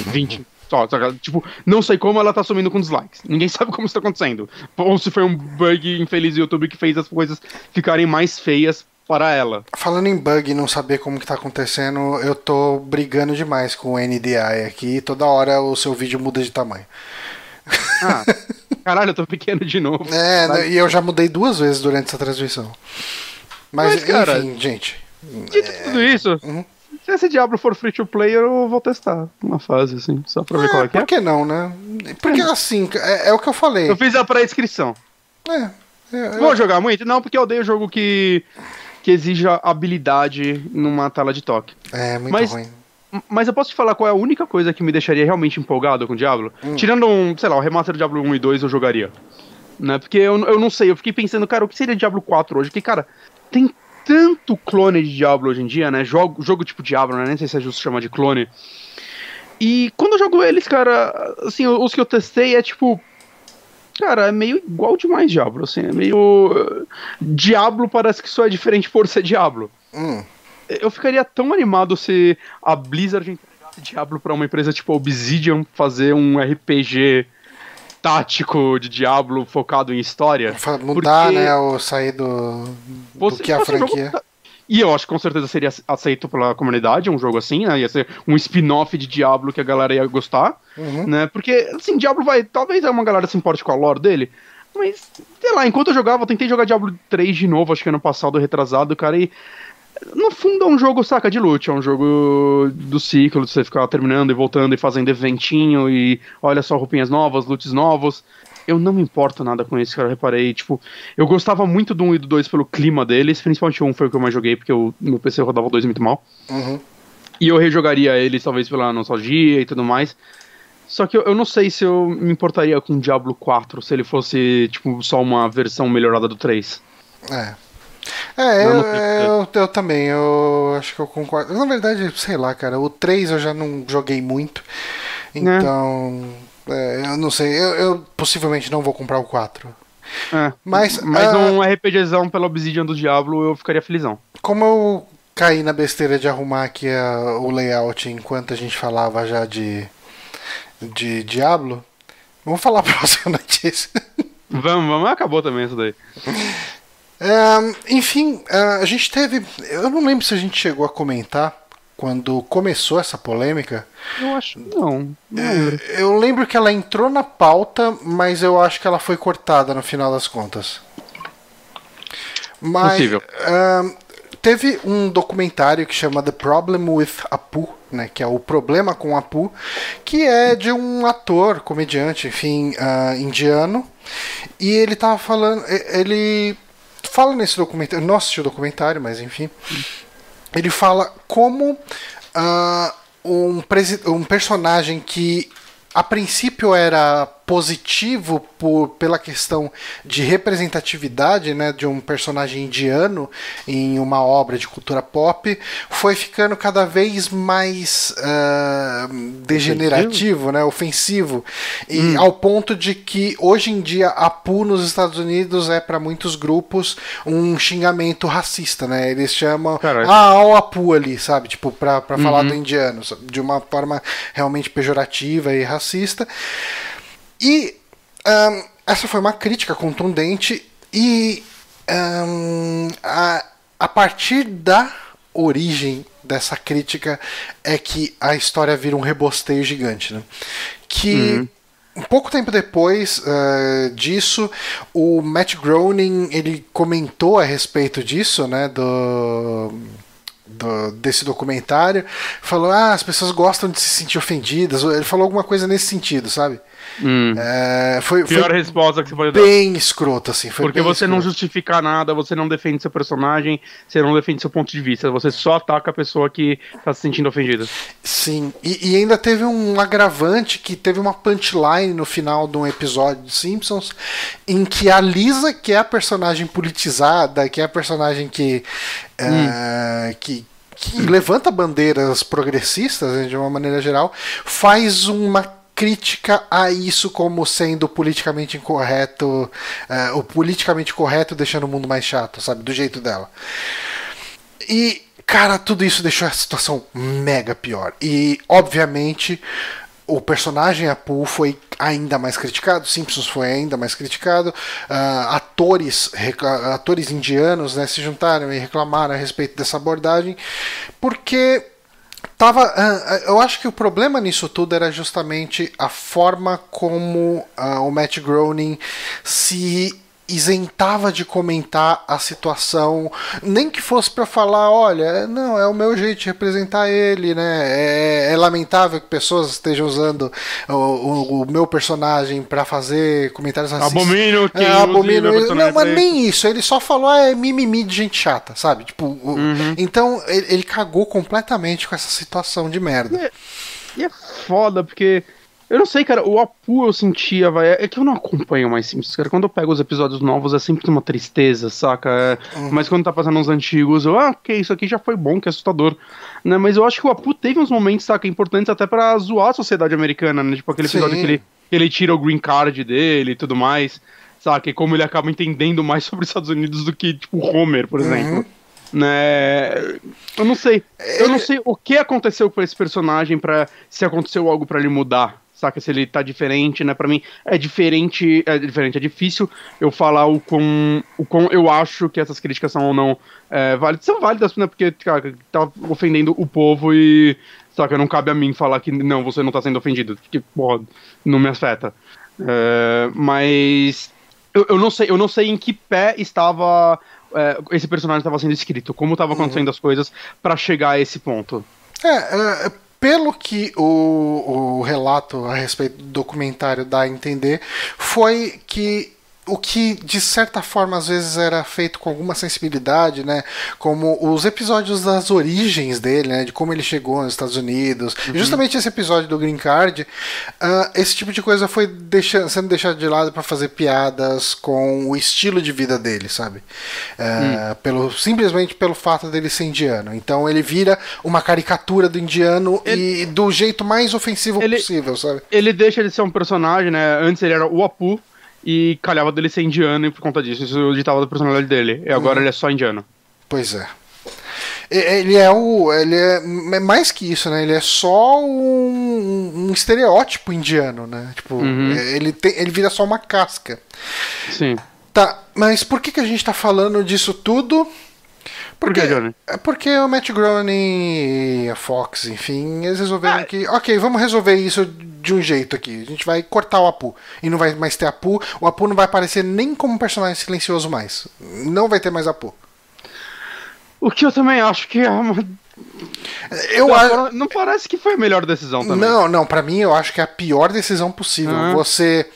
20. Só, tipo, não sei como ela tá sumindo com dislikes. Ninguém sabe como isso tá acontecendo. Ou se foi um bug infeliz do YouTube que fez as coisas ficarem mais feias para ela. Falando em bug e não saber como que tá acontecendo, eu tô brigando demais com o NDI aqui. Toda hora o seu vídeo muda de tamanho. Ah, caralho, eu tô pequeno de novo. É. Né, e eu já mudei duas vezes durante essa transmissão. Mas, mas cara, enfim, gente. Dito é... tudo isso, uhum. se esse Diablo for free to play, eu vou testar uma fase, assim, só pra ver é, qual é que é. Por que não, né? Porque é. assim, é, é, o que eu falei. Eu fiz a pré-inscrição. É. é vou jogar muito? Não, porque eu odeio jogo que, que exija habilidade numa tela de toque. É, muito Mas, ruim mas eu posso te falar qual é a única coisa que me deixaria realmente empolgado com o Diablo? Hum. Tirando um, sei lá, o remaster do Diablo 1 e 2 eu jogaria. Né? Porque eu, eu não sei, eu fiquei pensando, cara, o que seria Diablo 4 hoje? Porque, cara, tem tanto clone de Diablo hoje em dia, né? Jogo, jogo tipo Diablo, né? Nem sei se é justo chamar de clone. E quando eu jogo eles, cara, assim, os que eu testei é tipo. Cara, é meio igual demais Diablo, assim, é meio. Diablo parece que só é diferente por ser Diablo. Hum eu ficaria tão animado se a Blizzard entregasse Diablo pra uma empresa tipo Obsidian fazer um RPG tático de Diablo focado em história. Mudar, porque... né, o sair do, do que a franquia. E eu acho que com certeza seria aceito pela comunidade, um jogo assim, né? Ia ser um spin-off de Diablo que a galera ia gostar, uhum. né? Porque, assim, Diablo vai. Talvez uma galera se importe com a lore dele, mas, sei lá, enquanto eu jogava, eu tentei jogar Diablo 3 de novo, acho que ano passado, retrasado, cara, e. No fundo é um jogo, saca, de loot, é um jogo do ciclo, de você ficar terminando e voltando e fazendo eventinho e olha só roupinhas novas, loots novos eu não me importo nada com isso, cara. Eu reparei, tipo, eu gostava muito do 1 e do 2 pelo clima deles, principalmente o 1 foi o que eu mais joguei, porque o meu PC rodava o 2 muito mal. Uhum. E eu rejogaria eles, talvez pela nostalgia e tudo mais. Só que eu, eu, não sei se eu me importaria com Diablo 4 se ele fosse, tipo, só uma versão melhorada do 3. É. É, eu, eu, eu, também, eu acho que eu concordo. Na verdade, sei lá, cara, o 3 eu já não joguei muito. Né? Então. É. É, eu não sei, eu, eu, possivelmente não vou comprar o 4. É, mas mas uh, um RPGzão pela Obsidian do Diablo eu ficaria felizão. Como eu caí na besteira de arrumar aqui a, o layout enquanto a gente falava já de, de Diablo, vamos falar a próxima notícia. Vamos, vamos, acabou também isso daí. Enfim, é, a gente teve. Eu não lembro se a gente chegou a comentar quando começou essa polêmica. Eu acho não. não é, eu lembro que ela entrou na pauta, mas eu acho que ela foi cortada no final das contas. Mas Possível. Uh, teve um documentário que chama The Problem with Apu, né, que é o problema com Apu, que é de um ator, comediante, enfim, uh, indiano, e ele tava falando, ele fala nesse documentário, não assisti o documentário, mas enfim, ele fala como uh, um, um personagem que a princípio era positivo por, pela questão de representatividade né, de um personagem indiano em uma obra de cultura pop, foi ficando cada vez mais uh, degenerativo, né, ofensivo, e hum. ao ponto de que hoje em dia a PU nos Estados Unidos é para muitos grupos um xingamento racista, né? Eles chamam Caralho. ah, ó a PU ali, sabe? Tipo, para uhum. falar do indiano, de uma forma realmente pejorativa e racista. E um, essa foi uma crítica contundente e um, a, a partir da origem dessa crítica é que a história vira um rebosteio gigante, né? Que uhum. Um pouco tempo depois uh, disso, o Matt Groening ele comentou a respeito disso, né, do, do, desse documentário, falou ah as pessoas gostam de se sentir ofendidas, ele falou alguma coisa nesse sentido, sabe? Hum. É, foi, Pior foi resposta que você pode dar. Bem escroto, assim. Porque você não justifica nada, você não defende seu personagem, você não defende seu ponto de vista, você só ataca a pessoa que tá se sentindo ofendida. Sim, e, e ainda teve um agravante que teve uma punchline no final de um episódio de Simpsons em que a Lisa, que é a personagem politizada, que é a personagem que. É, hum. É, que que levanta bandeiras progressistas, né, de uma maneira geral, faz uma crítica a isso como sendo politicamente incorreto, uh, o politicamente correto deixando o mundo mais chato, sabe? Do jeito dela. E, cara, tudo isso deixou a situação mega pior. E, obviamente, o personagem Apu foi ainda mais criticado, Simpsons foi ainda mais criticado, uh, atores, atores indianos né, se juntaram e reclamaram a respeito dessa abordagem, porque Tava, uh, eu acho que o problema nisso tudo era justamente a forma como uh, o Matt Groening se isentava de comentar a situação, nem que fosse para falar, olha, não, é o meu jeito de representar ele, né? É, é lamentável que pessoas estejam usando o, o, o meu personagem para fazer comentários racistas. Abomino que é, abomino. Não, mas nem isso. Ele só falou, ah, é mimimi de gente chata, sabe? Tipo, uhum. então ele, ele, cagou completamente com essa situação de merda. E é, e é foda porque eu não sei, cara, o Apu eu sentia, vai. É que eu não acompanho mais Simpsons, cara. Quando eu pego os episódios novos é sempre uma tristeza, saca? É... Uhum. Mas quando tá fazendo uns antigos, eu, ah, ok, isso aqui já foi bom, que assustador. Né? Mas eu acho que o Apu teve uns momentos, saca, importantes até para zoar a sociedade americana, né? Tipo aquele episódio que ele, que ele tira o green card dele e tudo mais, saca? E como ele acaba entendendo mais sobre os Estados Unidos do que, tipo, Homer, por uhum. exemplo né? Eu não sei. Eu não sei o que aconteceu com esse personagem para se aconteceu algo para ele mudar, saca? Se ele tá diferente, né? Pra mim é diferente, é diferente, é difícil eu falar o quão, o quão eu acho que essas críticas são ou não é, válidas. São válidas, né? Porque, cara, tá ofendendo o povo e, saca? Não cabe a mim falar que não, você não tá sendo ofendido, que, porra, não me afeta. É, mas eu, eu, não sei, eu não sei em que pé estava é, esse personagem estava sendo escrito, como estava acontecendo uhum. as coisas para chegar a esse ponto. É, é, pelo que o, o relato a respeito do documentário dá a entender, foi que o que de certa forma às vezes era feito com alguma sensibilidade, né? Como os episódios das origens dele, né? De como ele chegou nos Estados Unidos. Uhum. justamente esse episódio do Green Card, uh, esse tipo de coisa foi deixando, sendo deixado de lado para fazer piadas com o estilo de vida dele, sabe? Uh, hum. pelo, simplesmente pelo fato dele ser indiano. Então ele vira uma caricatura do indiano ele, e do jeito mais ofensivo ele, possível, sabe? Ele deixa de ser um personagem, né? Antes ele era o Apu e calhava dele ser indiano e por conta disso isso ditava da personalidade dele. E agora uhum. ele é só indiano. Pois é. Ele é o. Ele é, é mais que isso, né? Ele é só um, um estereótipo indiano, né? Tipo, uhum. ele, tem, ele vira só uma casca. Sim. Tá, mas por que, que a gente tá falando disso tudo? Porque, Por que, Johnny? É porque o Matt Groening e a Fox, enfim, eles resolveram ah. que, ok, vamos resolver isso de um jeito aqui. A gente vai cortar o Apu e não vai mais ter Apu. O Apu não vai aparecer nem como um personagem silencioso mais. Não vai ter mais Apu. O que eu também acho que é uma eu não, acho... não parece que foi a melhor decisão também. Não, não, para mim eu acho que é a pior decisão possível. Uhum. Você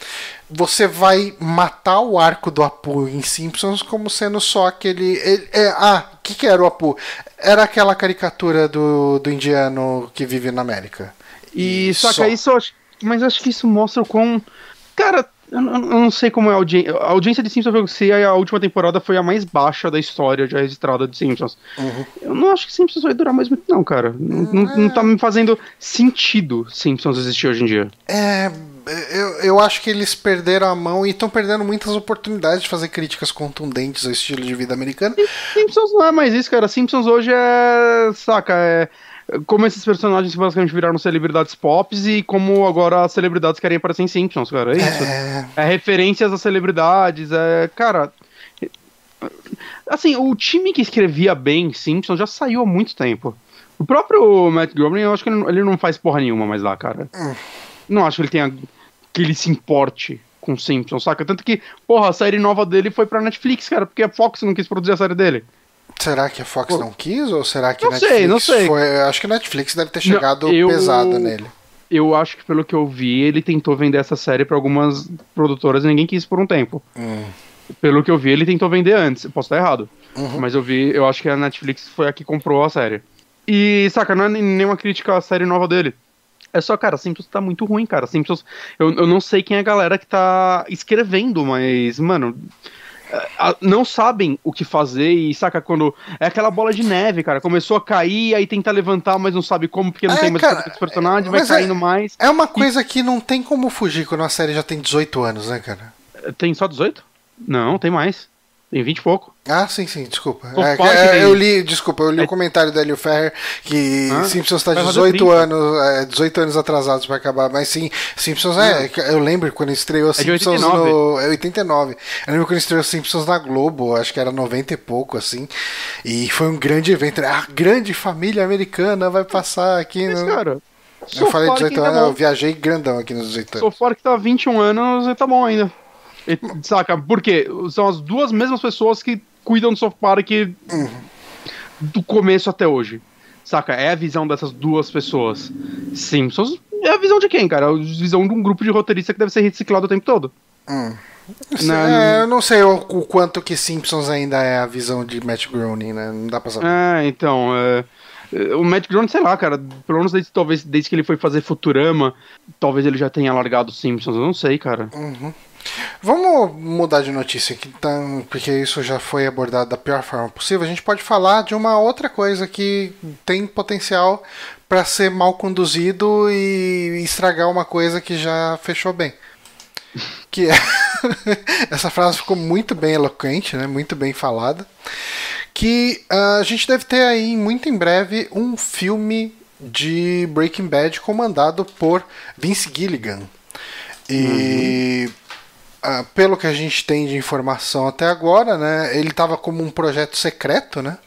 você vai matar o arco do Apu em Simpsons como sendo só aquele. Ele, é, ah, que, que era o Apu? Era aquela caricatura do, do indiano que vive na América. E, e só, que isso. Mas acho que isso mostra o quão. Cara, eu não sei como é a audiência. A audiência de Simpsons, sei, a última temporada foi a mais baixa da história já registrada de Simpsons. Uhum. Eu não acho que Simpsons vai durar mais muito, não, cara. Não, é... não tá me fazendo sentido Simpsons existir hoje em dia. É eu, eu acho que eles perderam a mão e estão perdendo muitas oportunidades de fazer críticas contundentes ao estilo de vida americano. Simpsons não é mais isso, cara. Simpsons hoje é. Saca, é. Como esses personagens basicamente viraram celebridades pop e como agora as celebridades querem aparecer em Simpsons, cara. É isso. É, é referências às celebridades, é. Cara. Assim, o time que escrevia bem Simpsons já saiu há muito tempo. O próprio Matt Groening, eu acho que ele não faz porra nenhuma mais lá, cara. Hum. Não acho que ele tenha que ele se importe com Simpsons, saca? Tanto que, porra, a série nova dele foi pra Netflix, cara, porque a Fox não quis produzir a série dele. Será que a Fox Pô, não quis? Ou será que não Netflix sei, não sei. foi. Acho que a Netflix deve ter chegado não, eu, pesado nele. Eu acho que pelo que eu vi, ele tentou vender essa série para algumas produtoras e ninguém quis por um tempo. Hum. Pelo que eu vi, ele tentou vender antes. Posso estar errado. Uhum. Mas eu vi, eu acho que a Netflix foi a que comprou a série. E, saca, não é nenhuma crítica à série nova dele. É só, cara, Simpsons tá muito ruim, cara. Simpsons. Eu, eu não sei quem é a galera que tá escrevendo, mas, mano. É, não sabem o que fazer e saca quando é aquela bola de neve, cara. Começou a cair, aí tenta levantar, mas não sabe como, porque não é, tem mais cara, personagem, vai caindo é, mais. É uma coisa e... que não tem como fugir quando a série já tem 18 anos, né, cara? Tem só 18? Não, tem mais. Tem 20 e pouco. Ah, sim, sim, desculpa. É, é, eu li, desculpa, eu li o é... comentário da Elio Ferrer que ah, Simpsons está 18 anos, é, 18 anos atrasados para acabar, mas sim, Simpsons é, eu lembro quando estreou é Simpsons no é 89. Eu lembro quando estreou Simpsons na Globo, acho que era 90 e pouco assim. E foi um grande evento, né? a grande família americana vai passar aqui mas, no cara, Eu falei 18 anos, eu viajei grandão aqui nos 18 anos. Sou fora que tá 21 anos e tá bom ainda. E, saca? Porque são as duas mesmas pessoas que cuidam do South Park do começo até hoje. Saca? É a visão dessas duas pessoas. Simpsons é a visão de quem, cara? É a visão de um grupo de roteirista que deve ser reciclado o tempo todo. Hum. é, eu não sei o, o, quanto que Simpsons ainda é a visão de Matt Groening, né? Não dá pra saber. É, então. É, é o Matt Groening, sei lá, cara. Pelo menos desde, talvez desde que ele foi fazer Futurama, talvez ele já tenha largado Simpsons. Eu não sei, cara. Uhum. Vamos mudar de notícia aqui, então, porque isso já foi abordado da pior forma possível. A gente pode falar de uma outra coisa que tem potencial para ser mal conduzido e estragar uma coisa que já fechou bem. Que é essa frase ficou muito bem eloquente, né? Muito bem falada. Que uh, a gente deve ter aí muito em breve um filme de Breaking Bad comandado por Vince Gilligan. E uhum. Uh, pelo que a gente tem de informação até agora, né, ele estava como um projeto secreto, né?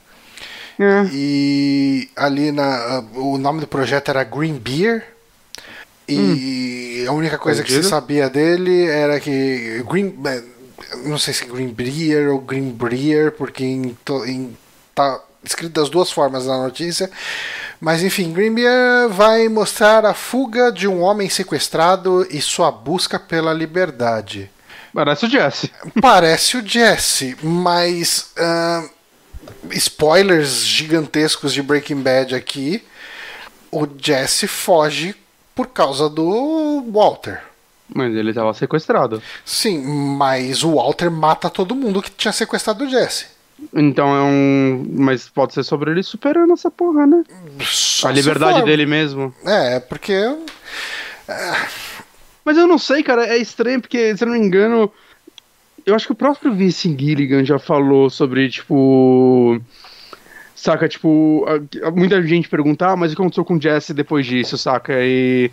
É. E ali na, uh, o nome do projeto era Green Beer. E hum. a única coisa que se sabia dele era que Green, eh, não sei se Green Beer ou Green Breer, porque em, em, tá escrito das duas formas na notícia. Mas enfim, Green Beer vai mostrar a fuga de um homem sequestrado e sua busca pela liberdade. Parece o Jesse. Parece o Jesse, mas. Uh, spoilers gigantescos de Breaking Bad aqui. O Jesse foge por causa do Walter. Mas ele estava sequestrado. Sim, mas o Walter mata todo mundo que tinha sequestrado o Jesse. Então é um. Mas pode ser sobre ele superando essa porra, né? Só a liberdade dele mesmo. É, porque. É... Mas eu não sei, cara, é estranho, porque, se eu não me engano. Eu acho que o próprio Vince Gilligan já falou sobre, tipo. Saca, tipo, muita gente pergunta, ah, mas o que aconteceu com o Jesse depois disso, saca? E.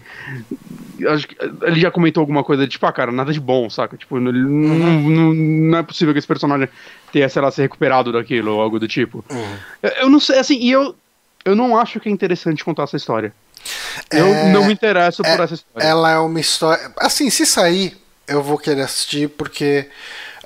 Acho que ele já comentou alguma coisa, tipo, ah, cara, nada de bom, saca? Tipo, não, uhum. não, não, é possível que esse personagem tenha, sei lá, se recuperado daquilo ou algo do tipo. Uhum. Eu, eu, não sei, assim, e eu, eu não acho que é interessante contar essa história. Eu é, não me interesso é, por essa história. Ela é uma história. Assim, se sair, eu vou querer assistir porque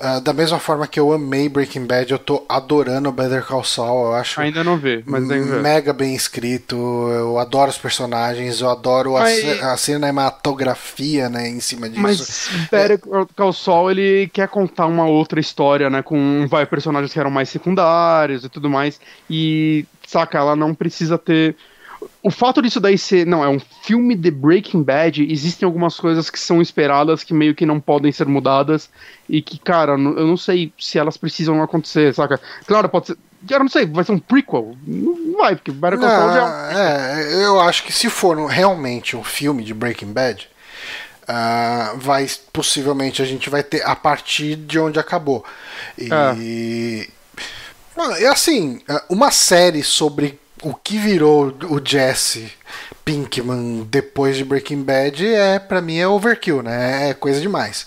Uh, da mesma forma que eu amei Breaking Bad, eu tô adorando Better Call Saul. Eu acho ainda não vi, mas mega bem escrito. Eu adoro os personagens, eu adoro mas... a, a, cinematografia, né, em cima disso. Mas Better Call Saul ele quer contar uma outra história, né, com vai personagens que eram mais secundários e tudo mais. E saca, ela não precisa ter o fato disso daí ser, não, é um filme de Breaking Bad, existem algumas coisas que são esperadas que meio que não podem ser mudadas e que, cara, eu não sei se elas precisam acontecer, saca? Claro, pode ser, eu não sei, vai ser um prequel? Não vai, porque Better Call Saul já... É, eu acho que se for realmente um filme de Breaking Bad, uh, vai, possivelmente a gente vai ter a partir de onde acabou. E... É. assim, uma série sobre o que virou o Jesse Pinkman depois de Breaking Bad é para mim é overkill, né? É coisa demais.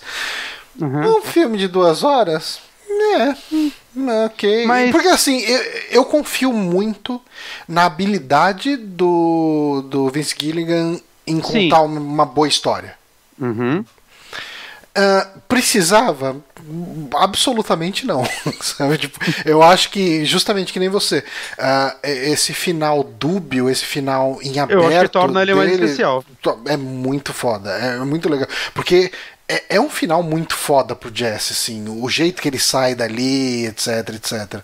Uhum. Um filme de duas horas, é, ok. Mas... Porque assim, eu, eu, confio muito na habilidade do, do Vince Gilligan em contar Sim. uma boa história. Uhum. Uh, precisava? Absolutamente não. Sabe? Tipo, eu acho que, justamente que nem você, uh, esse final dúbio, esse final em aberto. Eu acho que torna ele mais especial. É muito foda, é muito legal. Porque é, é, um final muito foda pro Jesse, assim, o jeito que ele sai dali, etc, etc.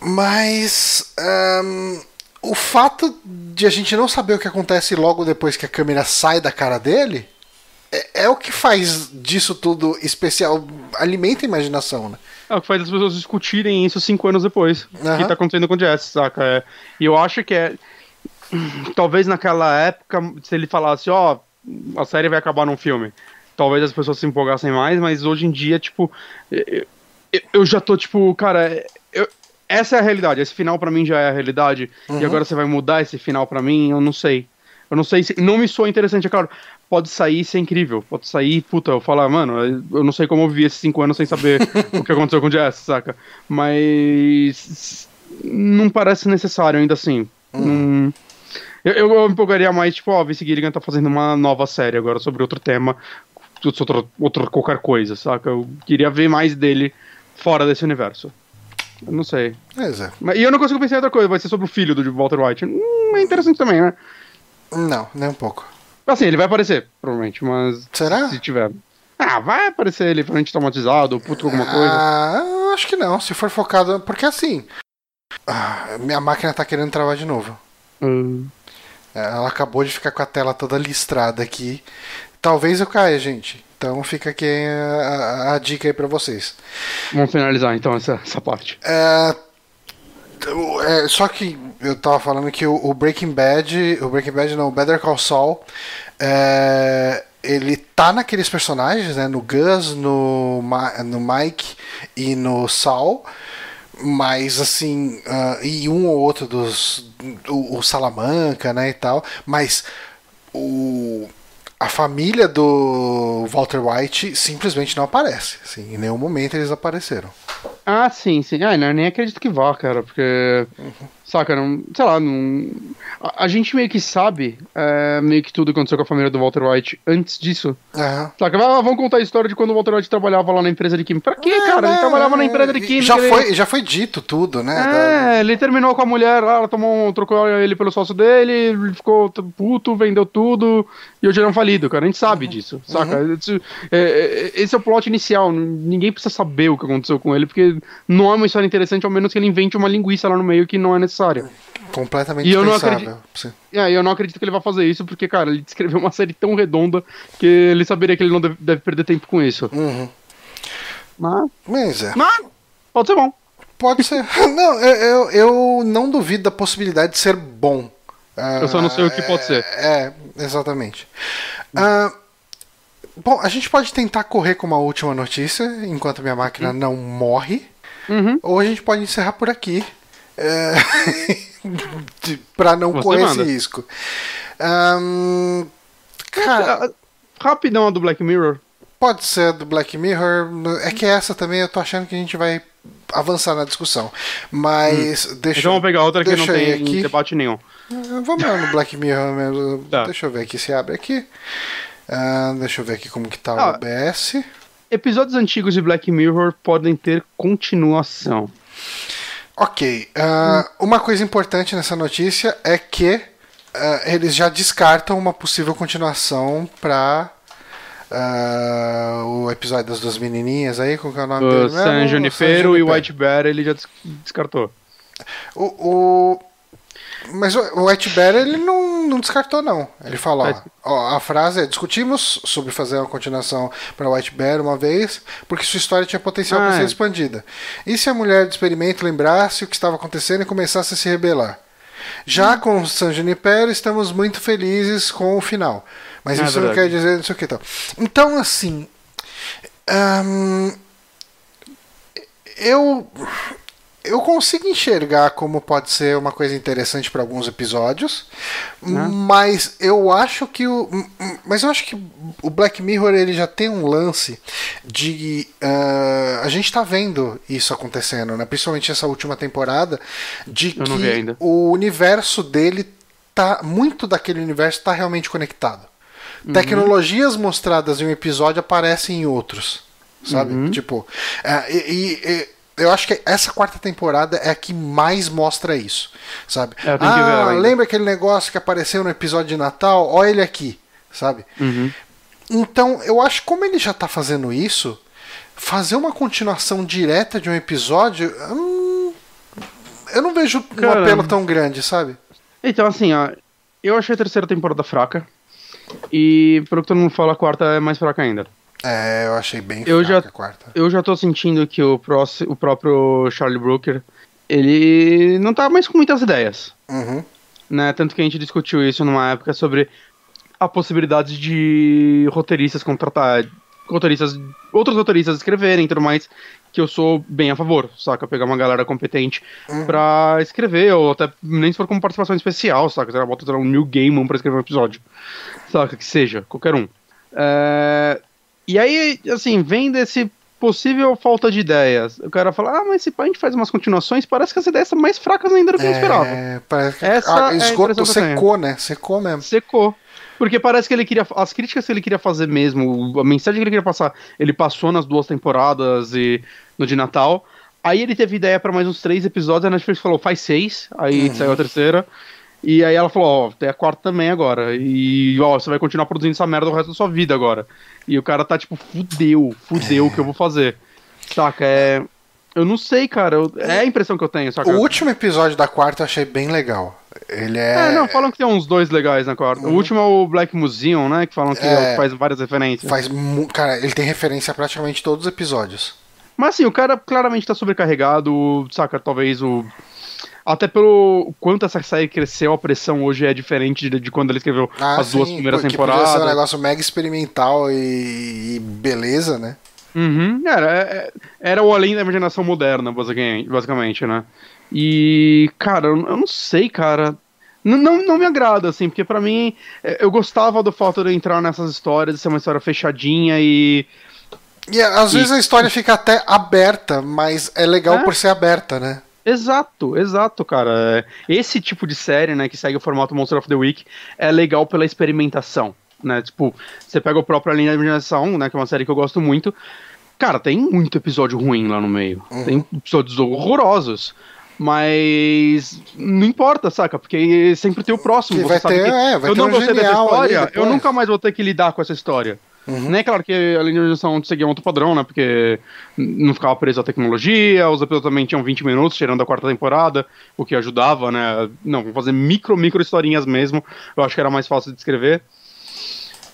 Mas. Um, o fato de a gente não saber o que acontece logo depois que a câmera sai da cara dele é, é, o que faz disso tudo especial. Alimenta a imaginação, né? É o que faz as pessoas discutirem isso cinco anos depois. Uhum. O que tá acontecendo com o Jess, saca? É, e eu acho que é. Talvez naquela época, se ele falasse, ó, oh, a série vai acabar num filme, talvez as pessoas se empolgassem mais, mas hoje em dia, tipo. Eu, eu já tô, tipo, cara. Eu, essa é a realidade. Esse final para mim já é a realidade. Uhum. E agora você vai mudar esse final para mim? Eu não sei. Eu não sei se. Não me soa interessante, é claro pode sair e ser incrível. Pode sair, puta, eu falar, mano, eu não sei como eu vivi esses cinco anos sem saber o que aconteceu com o Jess, saca? Mas não parece necessário ainda assim. Hum. eu, eu, me empolgaria mais, tipo, ó, Vince Gilligan tá fazendo uma nova série agora sobre outro tema, outro, outro qualquer coisa, saca? Eu queria ver mais dele fora desse universo. Eu não sei. É, e eu não consigo pensar em outra coisa, vai ser sobre o filho do Walter White. Hum, é interessante também, né? Não, nem um pouco. Assim, ele vai aparecer, provavelmente, mas. Será? Se tiver. Ah, vai aparecer ele provavelmente traumatizado ou puto com alguma coisa. Ah, acho que não, se for focado. Porque assim. Ah, minha máquina tá querendo travar de novo. Hum. Ela acabou de ficar com a tela toda listrada aqui. Talvez eu caia, gente. Então fica aqui a, a, a dica aí pra vocês. Vamos finalizar então essa, essa parte. É, é, só que eu tava falando que o, Breaking Bad, o Breaking Bad não, o Better Call Saul, é, ele tá naqueles personagens, né, no Gus, no, no Mike e no Saul, mas assim, uh, e um ou outro dos, o, o Salamanca, né, e tal, mas o a família do Walter White simplesmente não aparece. Assim, em nenhum momento eles apareceram. Ah, sim, sim. Ah, não, nem acredito que vá, cara, porque. Uhum. Saca, não, sei lá, não, a, a gente meio que sabe é, meio que tudo que aconteceu com a família do Walter White antes disso. Uhum. Saca, ah, vamos contar a história de quando o Walter White trabalhava lá na empresa de química. Pra quê, é, cara? Ele trabalhava na empresa de química. Já, ele... foi, já foi dito tudo, né? É, da... ele terminou com a mulher, ela tomou um, trocou ele pelo sócio dele, ele ficou puto, vendeu tudo, e hoje ele é um falido, cara. A gente sabe uhum. disso, saca? Uhum. Esse, é, é, esse é o plot inicial. Ninguém precisa saber o que aconteceu com ele, porque não é uma história interessante, ao menos que ele invente uma linguiça lá no meio que não é necessária. Completamente e eu não acredito, é, eu não acredito que ele vai fazer isso, porque, cara, ele descreveu uma série tão redonda que ele saberia que ele não deve, deve perder tempo com isso. Uhum. Mas. Mas é. Mas, pode ser bom. Pode ser. não, eu, eu, eu, não duvido da possibilidade de ser bom. eu só não sei o que pode ser. É, é exatamente. Uh, bom, a gente pode tentar correr com uma última notícia enquanto minha máquina uhum. não morre. Uhum. Ou a gente pode encerrar por aqui. É... para não Você correr manda. esse risco. Um... Cara... Rapidão a do Black Mirror. Pode ser do Black Mirror. É que essa também eu tô achando que a gente vai avançar na discussão. Mas hum. deixa Então vamos pegar outra que não tem aqui. debate nenhum. Vamos lá no Black Mirror mesmo. Tá. Deixa eu ver aqui se abre aqui. Uh, deixa eu ver aqui como que tá ah, o OBS. Episódios antigos de Black Mirror podem ter continuação. Ok. Uh, uma coisa importante nessa notícia é que uh, eles já descartam uma possível continuação para uh, o episódio das duas menininhas aí, com é o nome o dele? San Junipero e o White Bear ele já descartou. O, o, mas o White Bear ele não, não descartou, não. Ele falou: ó, ó, a frase é: discutimos sobre fazer uma continuação para White Bear uma vez, porque sua história tinha potencial ah, para ser é. expandida. E se a mulher do experimento lembrasse o que estava acontecendo e começasse a se rebelar? Já hum. com San Junipero, estamos muito felizes com o final. Mas é isso verdade. não quer dizer não sei o que tal. Então, assim. Um, eu eu consigo enxergar como pode ser uma coisa interessante para alguns episódios, né? mas eu acho que o, mas eu acho que o Black Mirror ele já tem um lance de uh, a gente está vendo isso acontecendo, né? Principalmente essa última temporada, de eu que o universo dele tá muito daquele universo está realmente conectado. Uhum. Tecnologias mostradas em um episódio aparecem em outros, sabe? Uhum. Tipo, uh, e, e eu acho que essa quarta temporada é a que mais mostra isso, sabe? É, ah, lembra aquele negócio que apareceu no episódio de Natal? Olha ele aqui, sabe? Uhum. Então, eu acho que como ele já tá fazendo isso, fazer uma continuação direta de um episódio, hum, eu não vejo Caramba. um apelo tão grande, sabe? Então, assim, ó, eu achei a terceira temporada fraca. E, pelo que todo mundo fala, a quarta é mais fraca ainda. É, eu achei bem eu já, a quarta. Eu já tô sentindo que o, próximo, o próprio Charlie Brooker, ele não tá mais com muitas ideias. Uhum. Né? Tanto que a gente discutiu isso numa época sobre a possibilidade de roteiristas contratar roteiristas, outros roteiristas escreverem e tudo mais, que eu sou bem a favor, saca? Pegar uma galera competente uhum. pra escrever, ou até nem se for como participação especial, saca? Você bota um New Gaiman pra escrever um episódio, saca? Que seja, qualquer um. É... E aí, assim, vem desse possível falta de ideias. O cara fala, ah, mas se a gente faz umas continuações, parece que as ideias são mais fracas ainda do que eu esperava. É, parece que Essa a, esgoto é secou, né? Secou mesmo. Secou. Porque parece que ele queria. As críticas que ele queria fazer mesmo, a mensagem que ele queria passar, ele passou nas duas temporadas e no de Natal. Aí ele teve ideia para mais uns três episódios, a Netflix falou, faz seis, aí uhum. saiu a terceira. E aí ela falou, ó, tem a quarta também agora. E ó, você vai continuar produzindo essa merda o resto da sua vida agora. E o cara tá tipo, fudeu, fudeu o que eu vou fazer. Saca? É. Eu não sei, cara. Eu... É a impressão que eu tenho. Saca? O último episódio da quarta eu achei bem legal. Ele é. É, não, falam que tem uns dois legais na quarta. Uhum. O último é o Black Museum, né? Que falam que é... faz várias referências. Faz. Cara, ele tem referência a praticamente todos os episódios. Mas assim, o cara claramente tá sobrecarregado, saca? Talvez o até pelo quanto essa série cresceu, a pressão hoje é diferente de, de quando ele escreveu ah, as sim, duas primeiras temporadas. Podia ser um negócio mega experimental e, e beleza, né? Uhum, era, é, era o além da imaginação moderna, basicamente, né? E, cara, eu não sei, cara. Não, não, não me agrada, assim, porque para mim é, eu gostava do fato de entrar nessas histórias, de ser uma história fechadinha e. E às e... vezes a história fica até aberta, mas é legal é? por ser aberta, né? Exato, exato, cara. Esse tipo de série, né, que segue o formato Monster of the Week, é legal pela experimentação, né? Tipo, você pega o próprio Linha de Imaginação, né, que é uma série que eu gosto muito. Cara, tem muito episódio ruim lá no meio. Uhum. Tem episódios horrorosos. Mas não importa, saca? Porque sempre tem o próximo. Que vai ter, que é, vai eu ter não um gostei dessa história, eu nunca mais vou ter que lidar com essa história. Uhum. Nem é claro que a linha de edição seguia um outro padrão, né? Porque não ficava preso à tecnologia, os episódios também tinham 20 minutos, tirando a quarta temporada, o que ajudava, né? Não, fazer micro, micro historinhas mesmo. Eu acho que era mais fácil de escrever.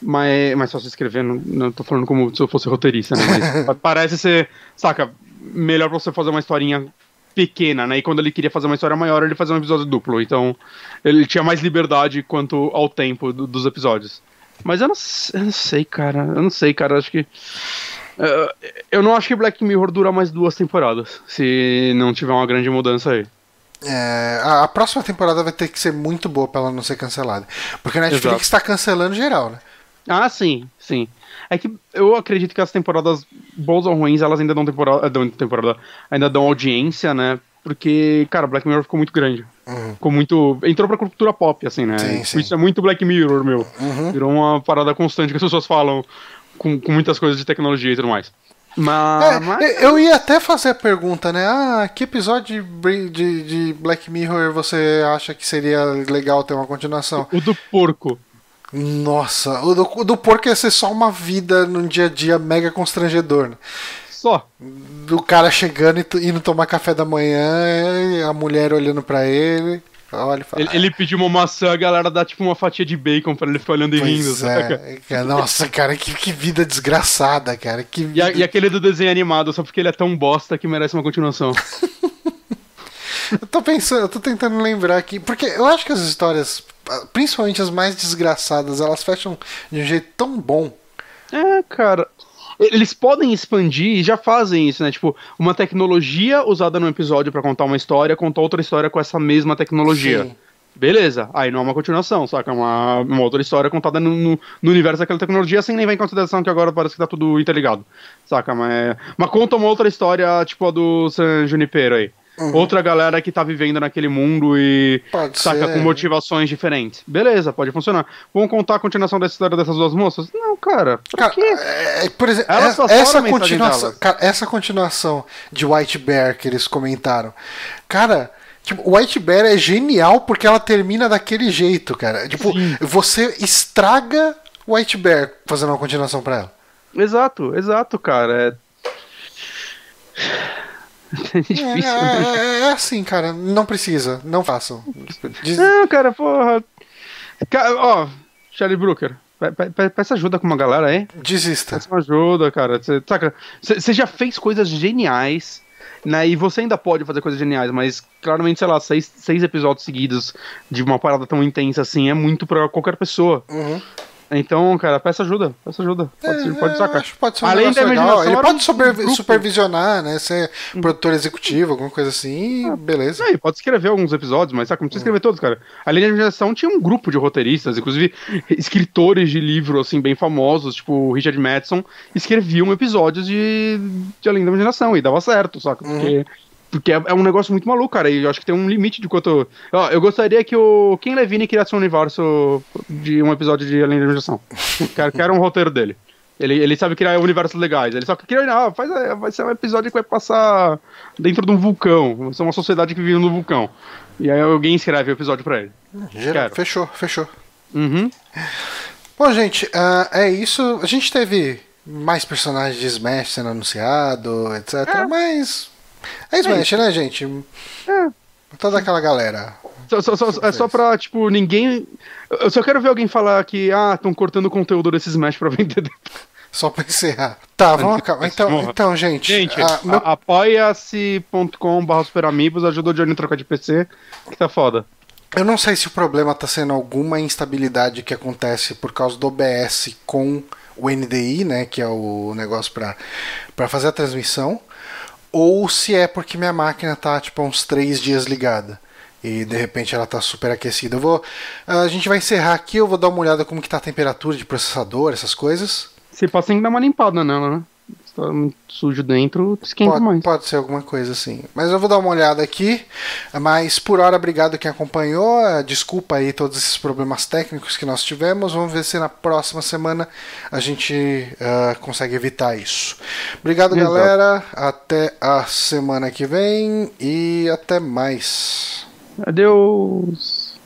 Mas, mais fácil de escrever, não, não tô falando como se eu fosse roteirista, né? Mas parece ser, saca, melhor pra você fazer uma historinha pequena, né? E quando ele queria fazer uma história maior, ele fazia um episódio duplo. Então, ele tinha mais liberdade quanto ao tempo do, dos episódios. Mas eu não, eu não sei, cara. Eu não sei, cara. Acho que. Uh, eu não acho que Black Mirror dura mais duas temporadas. Se não tiver uma grande mudança aí. É, a, a, próxima temporada vai ter que ser muito boa pra ela não ser cancelada. Porque a Netflix está cancelando geral, né? Ah, sim, sim. É que eu acredito que as temporadas boas ou ruins, elas ainda dão temporada, dão temporada ainda dão audiência, né? Porque, cara, Black Mirror ficou muito grande. Uhum. Ficou muito. Entrou pra cultura pop, assim, né? Sim, sim. Isso é muito Black Mirror, meu. Uhum. Virou uma parada constante que as pessoas falam com, com muitas coisas de tecnologia e tudo mais. Mas, é, mas, Eu ia até fazer a pergunta, né? Ah, que episódio de, de, de, Black Mirror você acha que seria legal ter uma continuação? O do porco. Nossa, o do, o do porco ia ser só uma vida num dia a dia mega constrangedor. Né? Só. Do cara chegando e indo tomar café da manhã, a mulher olhando para ele. Olha, fala, ele, ele, pediu uma maçã, a galera dá tipo uma fatia de bacon pra ele ficar olhando e rindo. É. Nossa, cara, que, que, vida desgraçada, cara. Que vida... e, a, e, aquele do desenho animado, só porque ele é tão bosta que merece uma continuação. eu tô pensando, eu tô tentando lembrar aqui, porque eu acho que as histórias, principalmente as mais desgraçadas, elas fecham de um jeito tão bom. É, cara. Eles podem expandir e já fazem isso, né? Tipo, uma tecnologia usada num episódio para contar uma história, contar outra história com essa mesma tecnologia. Sim. Beleza, aí não é uma continuação, saca? É uma, uma outra história contada no, no, no, universo daquela tecnologia sem nem ver em consideração que agora parece que tá tudo interligado, saca? Mas, mas conta uma outra história, tipo a do San Junipero aí. Uhum. Outra galera que tá vivendo naquele mundo e pode saca ser. com motivações diferentes. Beleza, pode funcionar. Vamos contar a continuação dessa história dessas duas moças? Não, cara. Cara, quê? É, por exemplo, é, essa continuação, cara, essa continuação de White Bear que eles comentaram. Cara, Tipo, White Bear é genial porque ela termina daquele jeito, cara. Tipo, Sim. você estraga White Bear fazendo uma continuação pra ela. Exato, exato, cara. É... É difícil. É, né? é, é, assim, cara. Não precisa. Não façam. Diz... Não, cara, porra. Cara, ó, Charlie Brooker. Peça ajuda com uma galera aí. Desista. Peça ajuda, cara. Você já fez coisas geniais, né? E você ainda pode fazer coisas geniais, mas claramente, sei lá, seis, seis episódios seguidos de uma parada tão intensa assim é muito pra qualquer pessoa. Uhum. Então, cara, peça ajuda, peça ajuda. Pode, é, pode sacar. Acho que pode ser um Além da legal. Ele pode super, supervisionar, né? Ser hum. produtor executivo, alguma coisa assim, ah, beleza. É, pode escrever alguns episódios, mas sabe, não precisa escrever todos, cara. Além da imaginação, tinha um grupo de roteiristas, inclusive escritores de livro, assim, bem famosos, tipo Richard Madison, escreviam episódios de, de Além da Imaginação, e dava certo, saca? Uhum. Porque porque é, é, um negócio muito maluco, cara. E eu acho que tem um limite de quanto. Ó, eu gostaria que o Ken Levine criasse um universo de um episódio de Além da Imaginação. quero, quero um roteiro dele. Ele, ele sabe criar universos legais. Ele só cria, ah, faz, vai ser um episódio que vai passar dentro de um vulcão. Vai ser uma sociedade que vive no vulcão. E aí alguém escreve o episódio pra ele. Geral, fechou, fechou. Uhum. Bom, gente, uh, é isso. A gente teve mais personagens de Smash sendo anunciado, etc. É. Mas é Smash, é né, gente? É. Toda aquela galera. Só, só, só, é só pra, tipo, ninguém. Eu só quero ver alguém falar que, ah, estão cortando o conteúdo desse Smash pra vender. Só pra encerrar. Tá, vamos acabar. Então, então gente. Gente, ah, meu... apoia-se.com.br superamigos ajuda o Johnny a trocar de PC, que tá foda. Eu não sei se o problema tá sendo alguma instabilidade que acontece por causa do OBS com o NDI, né, que é o negócio para fazer a transmissão, ou se é porque minha máquina tá tipo uns três dias ligada e de repente ela tá super aquecida. Eu vou, a gente vai encerrar aqui, eu vou dar uma olhada como que tá a temperatura de processador, essas coisas. Você pode tem que dar uma limpada nela, né? Tá muito sujo dentro, esquenta pode, mais. Pode ser alguma coisa assim. Mas eu vou dar uma olhada aqui. Mas por hora, obrigado quem acompanhou. Desculpa aí todos esses problemas técnicos que nós tivemos. Vamos ver se na próxima semana a gente uh, consegue evitar isso. Obrigado, Exato. galera. Até a semana que vem e até mais. Adeus.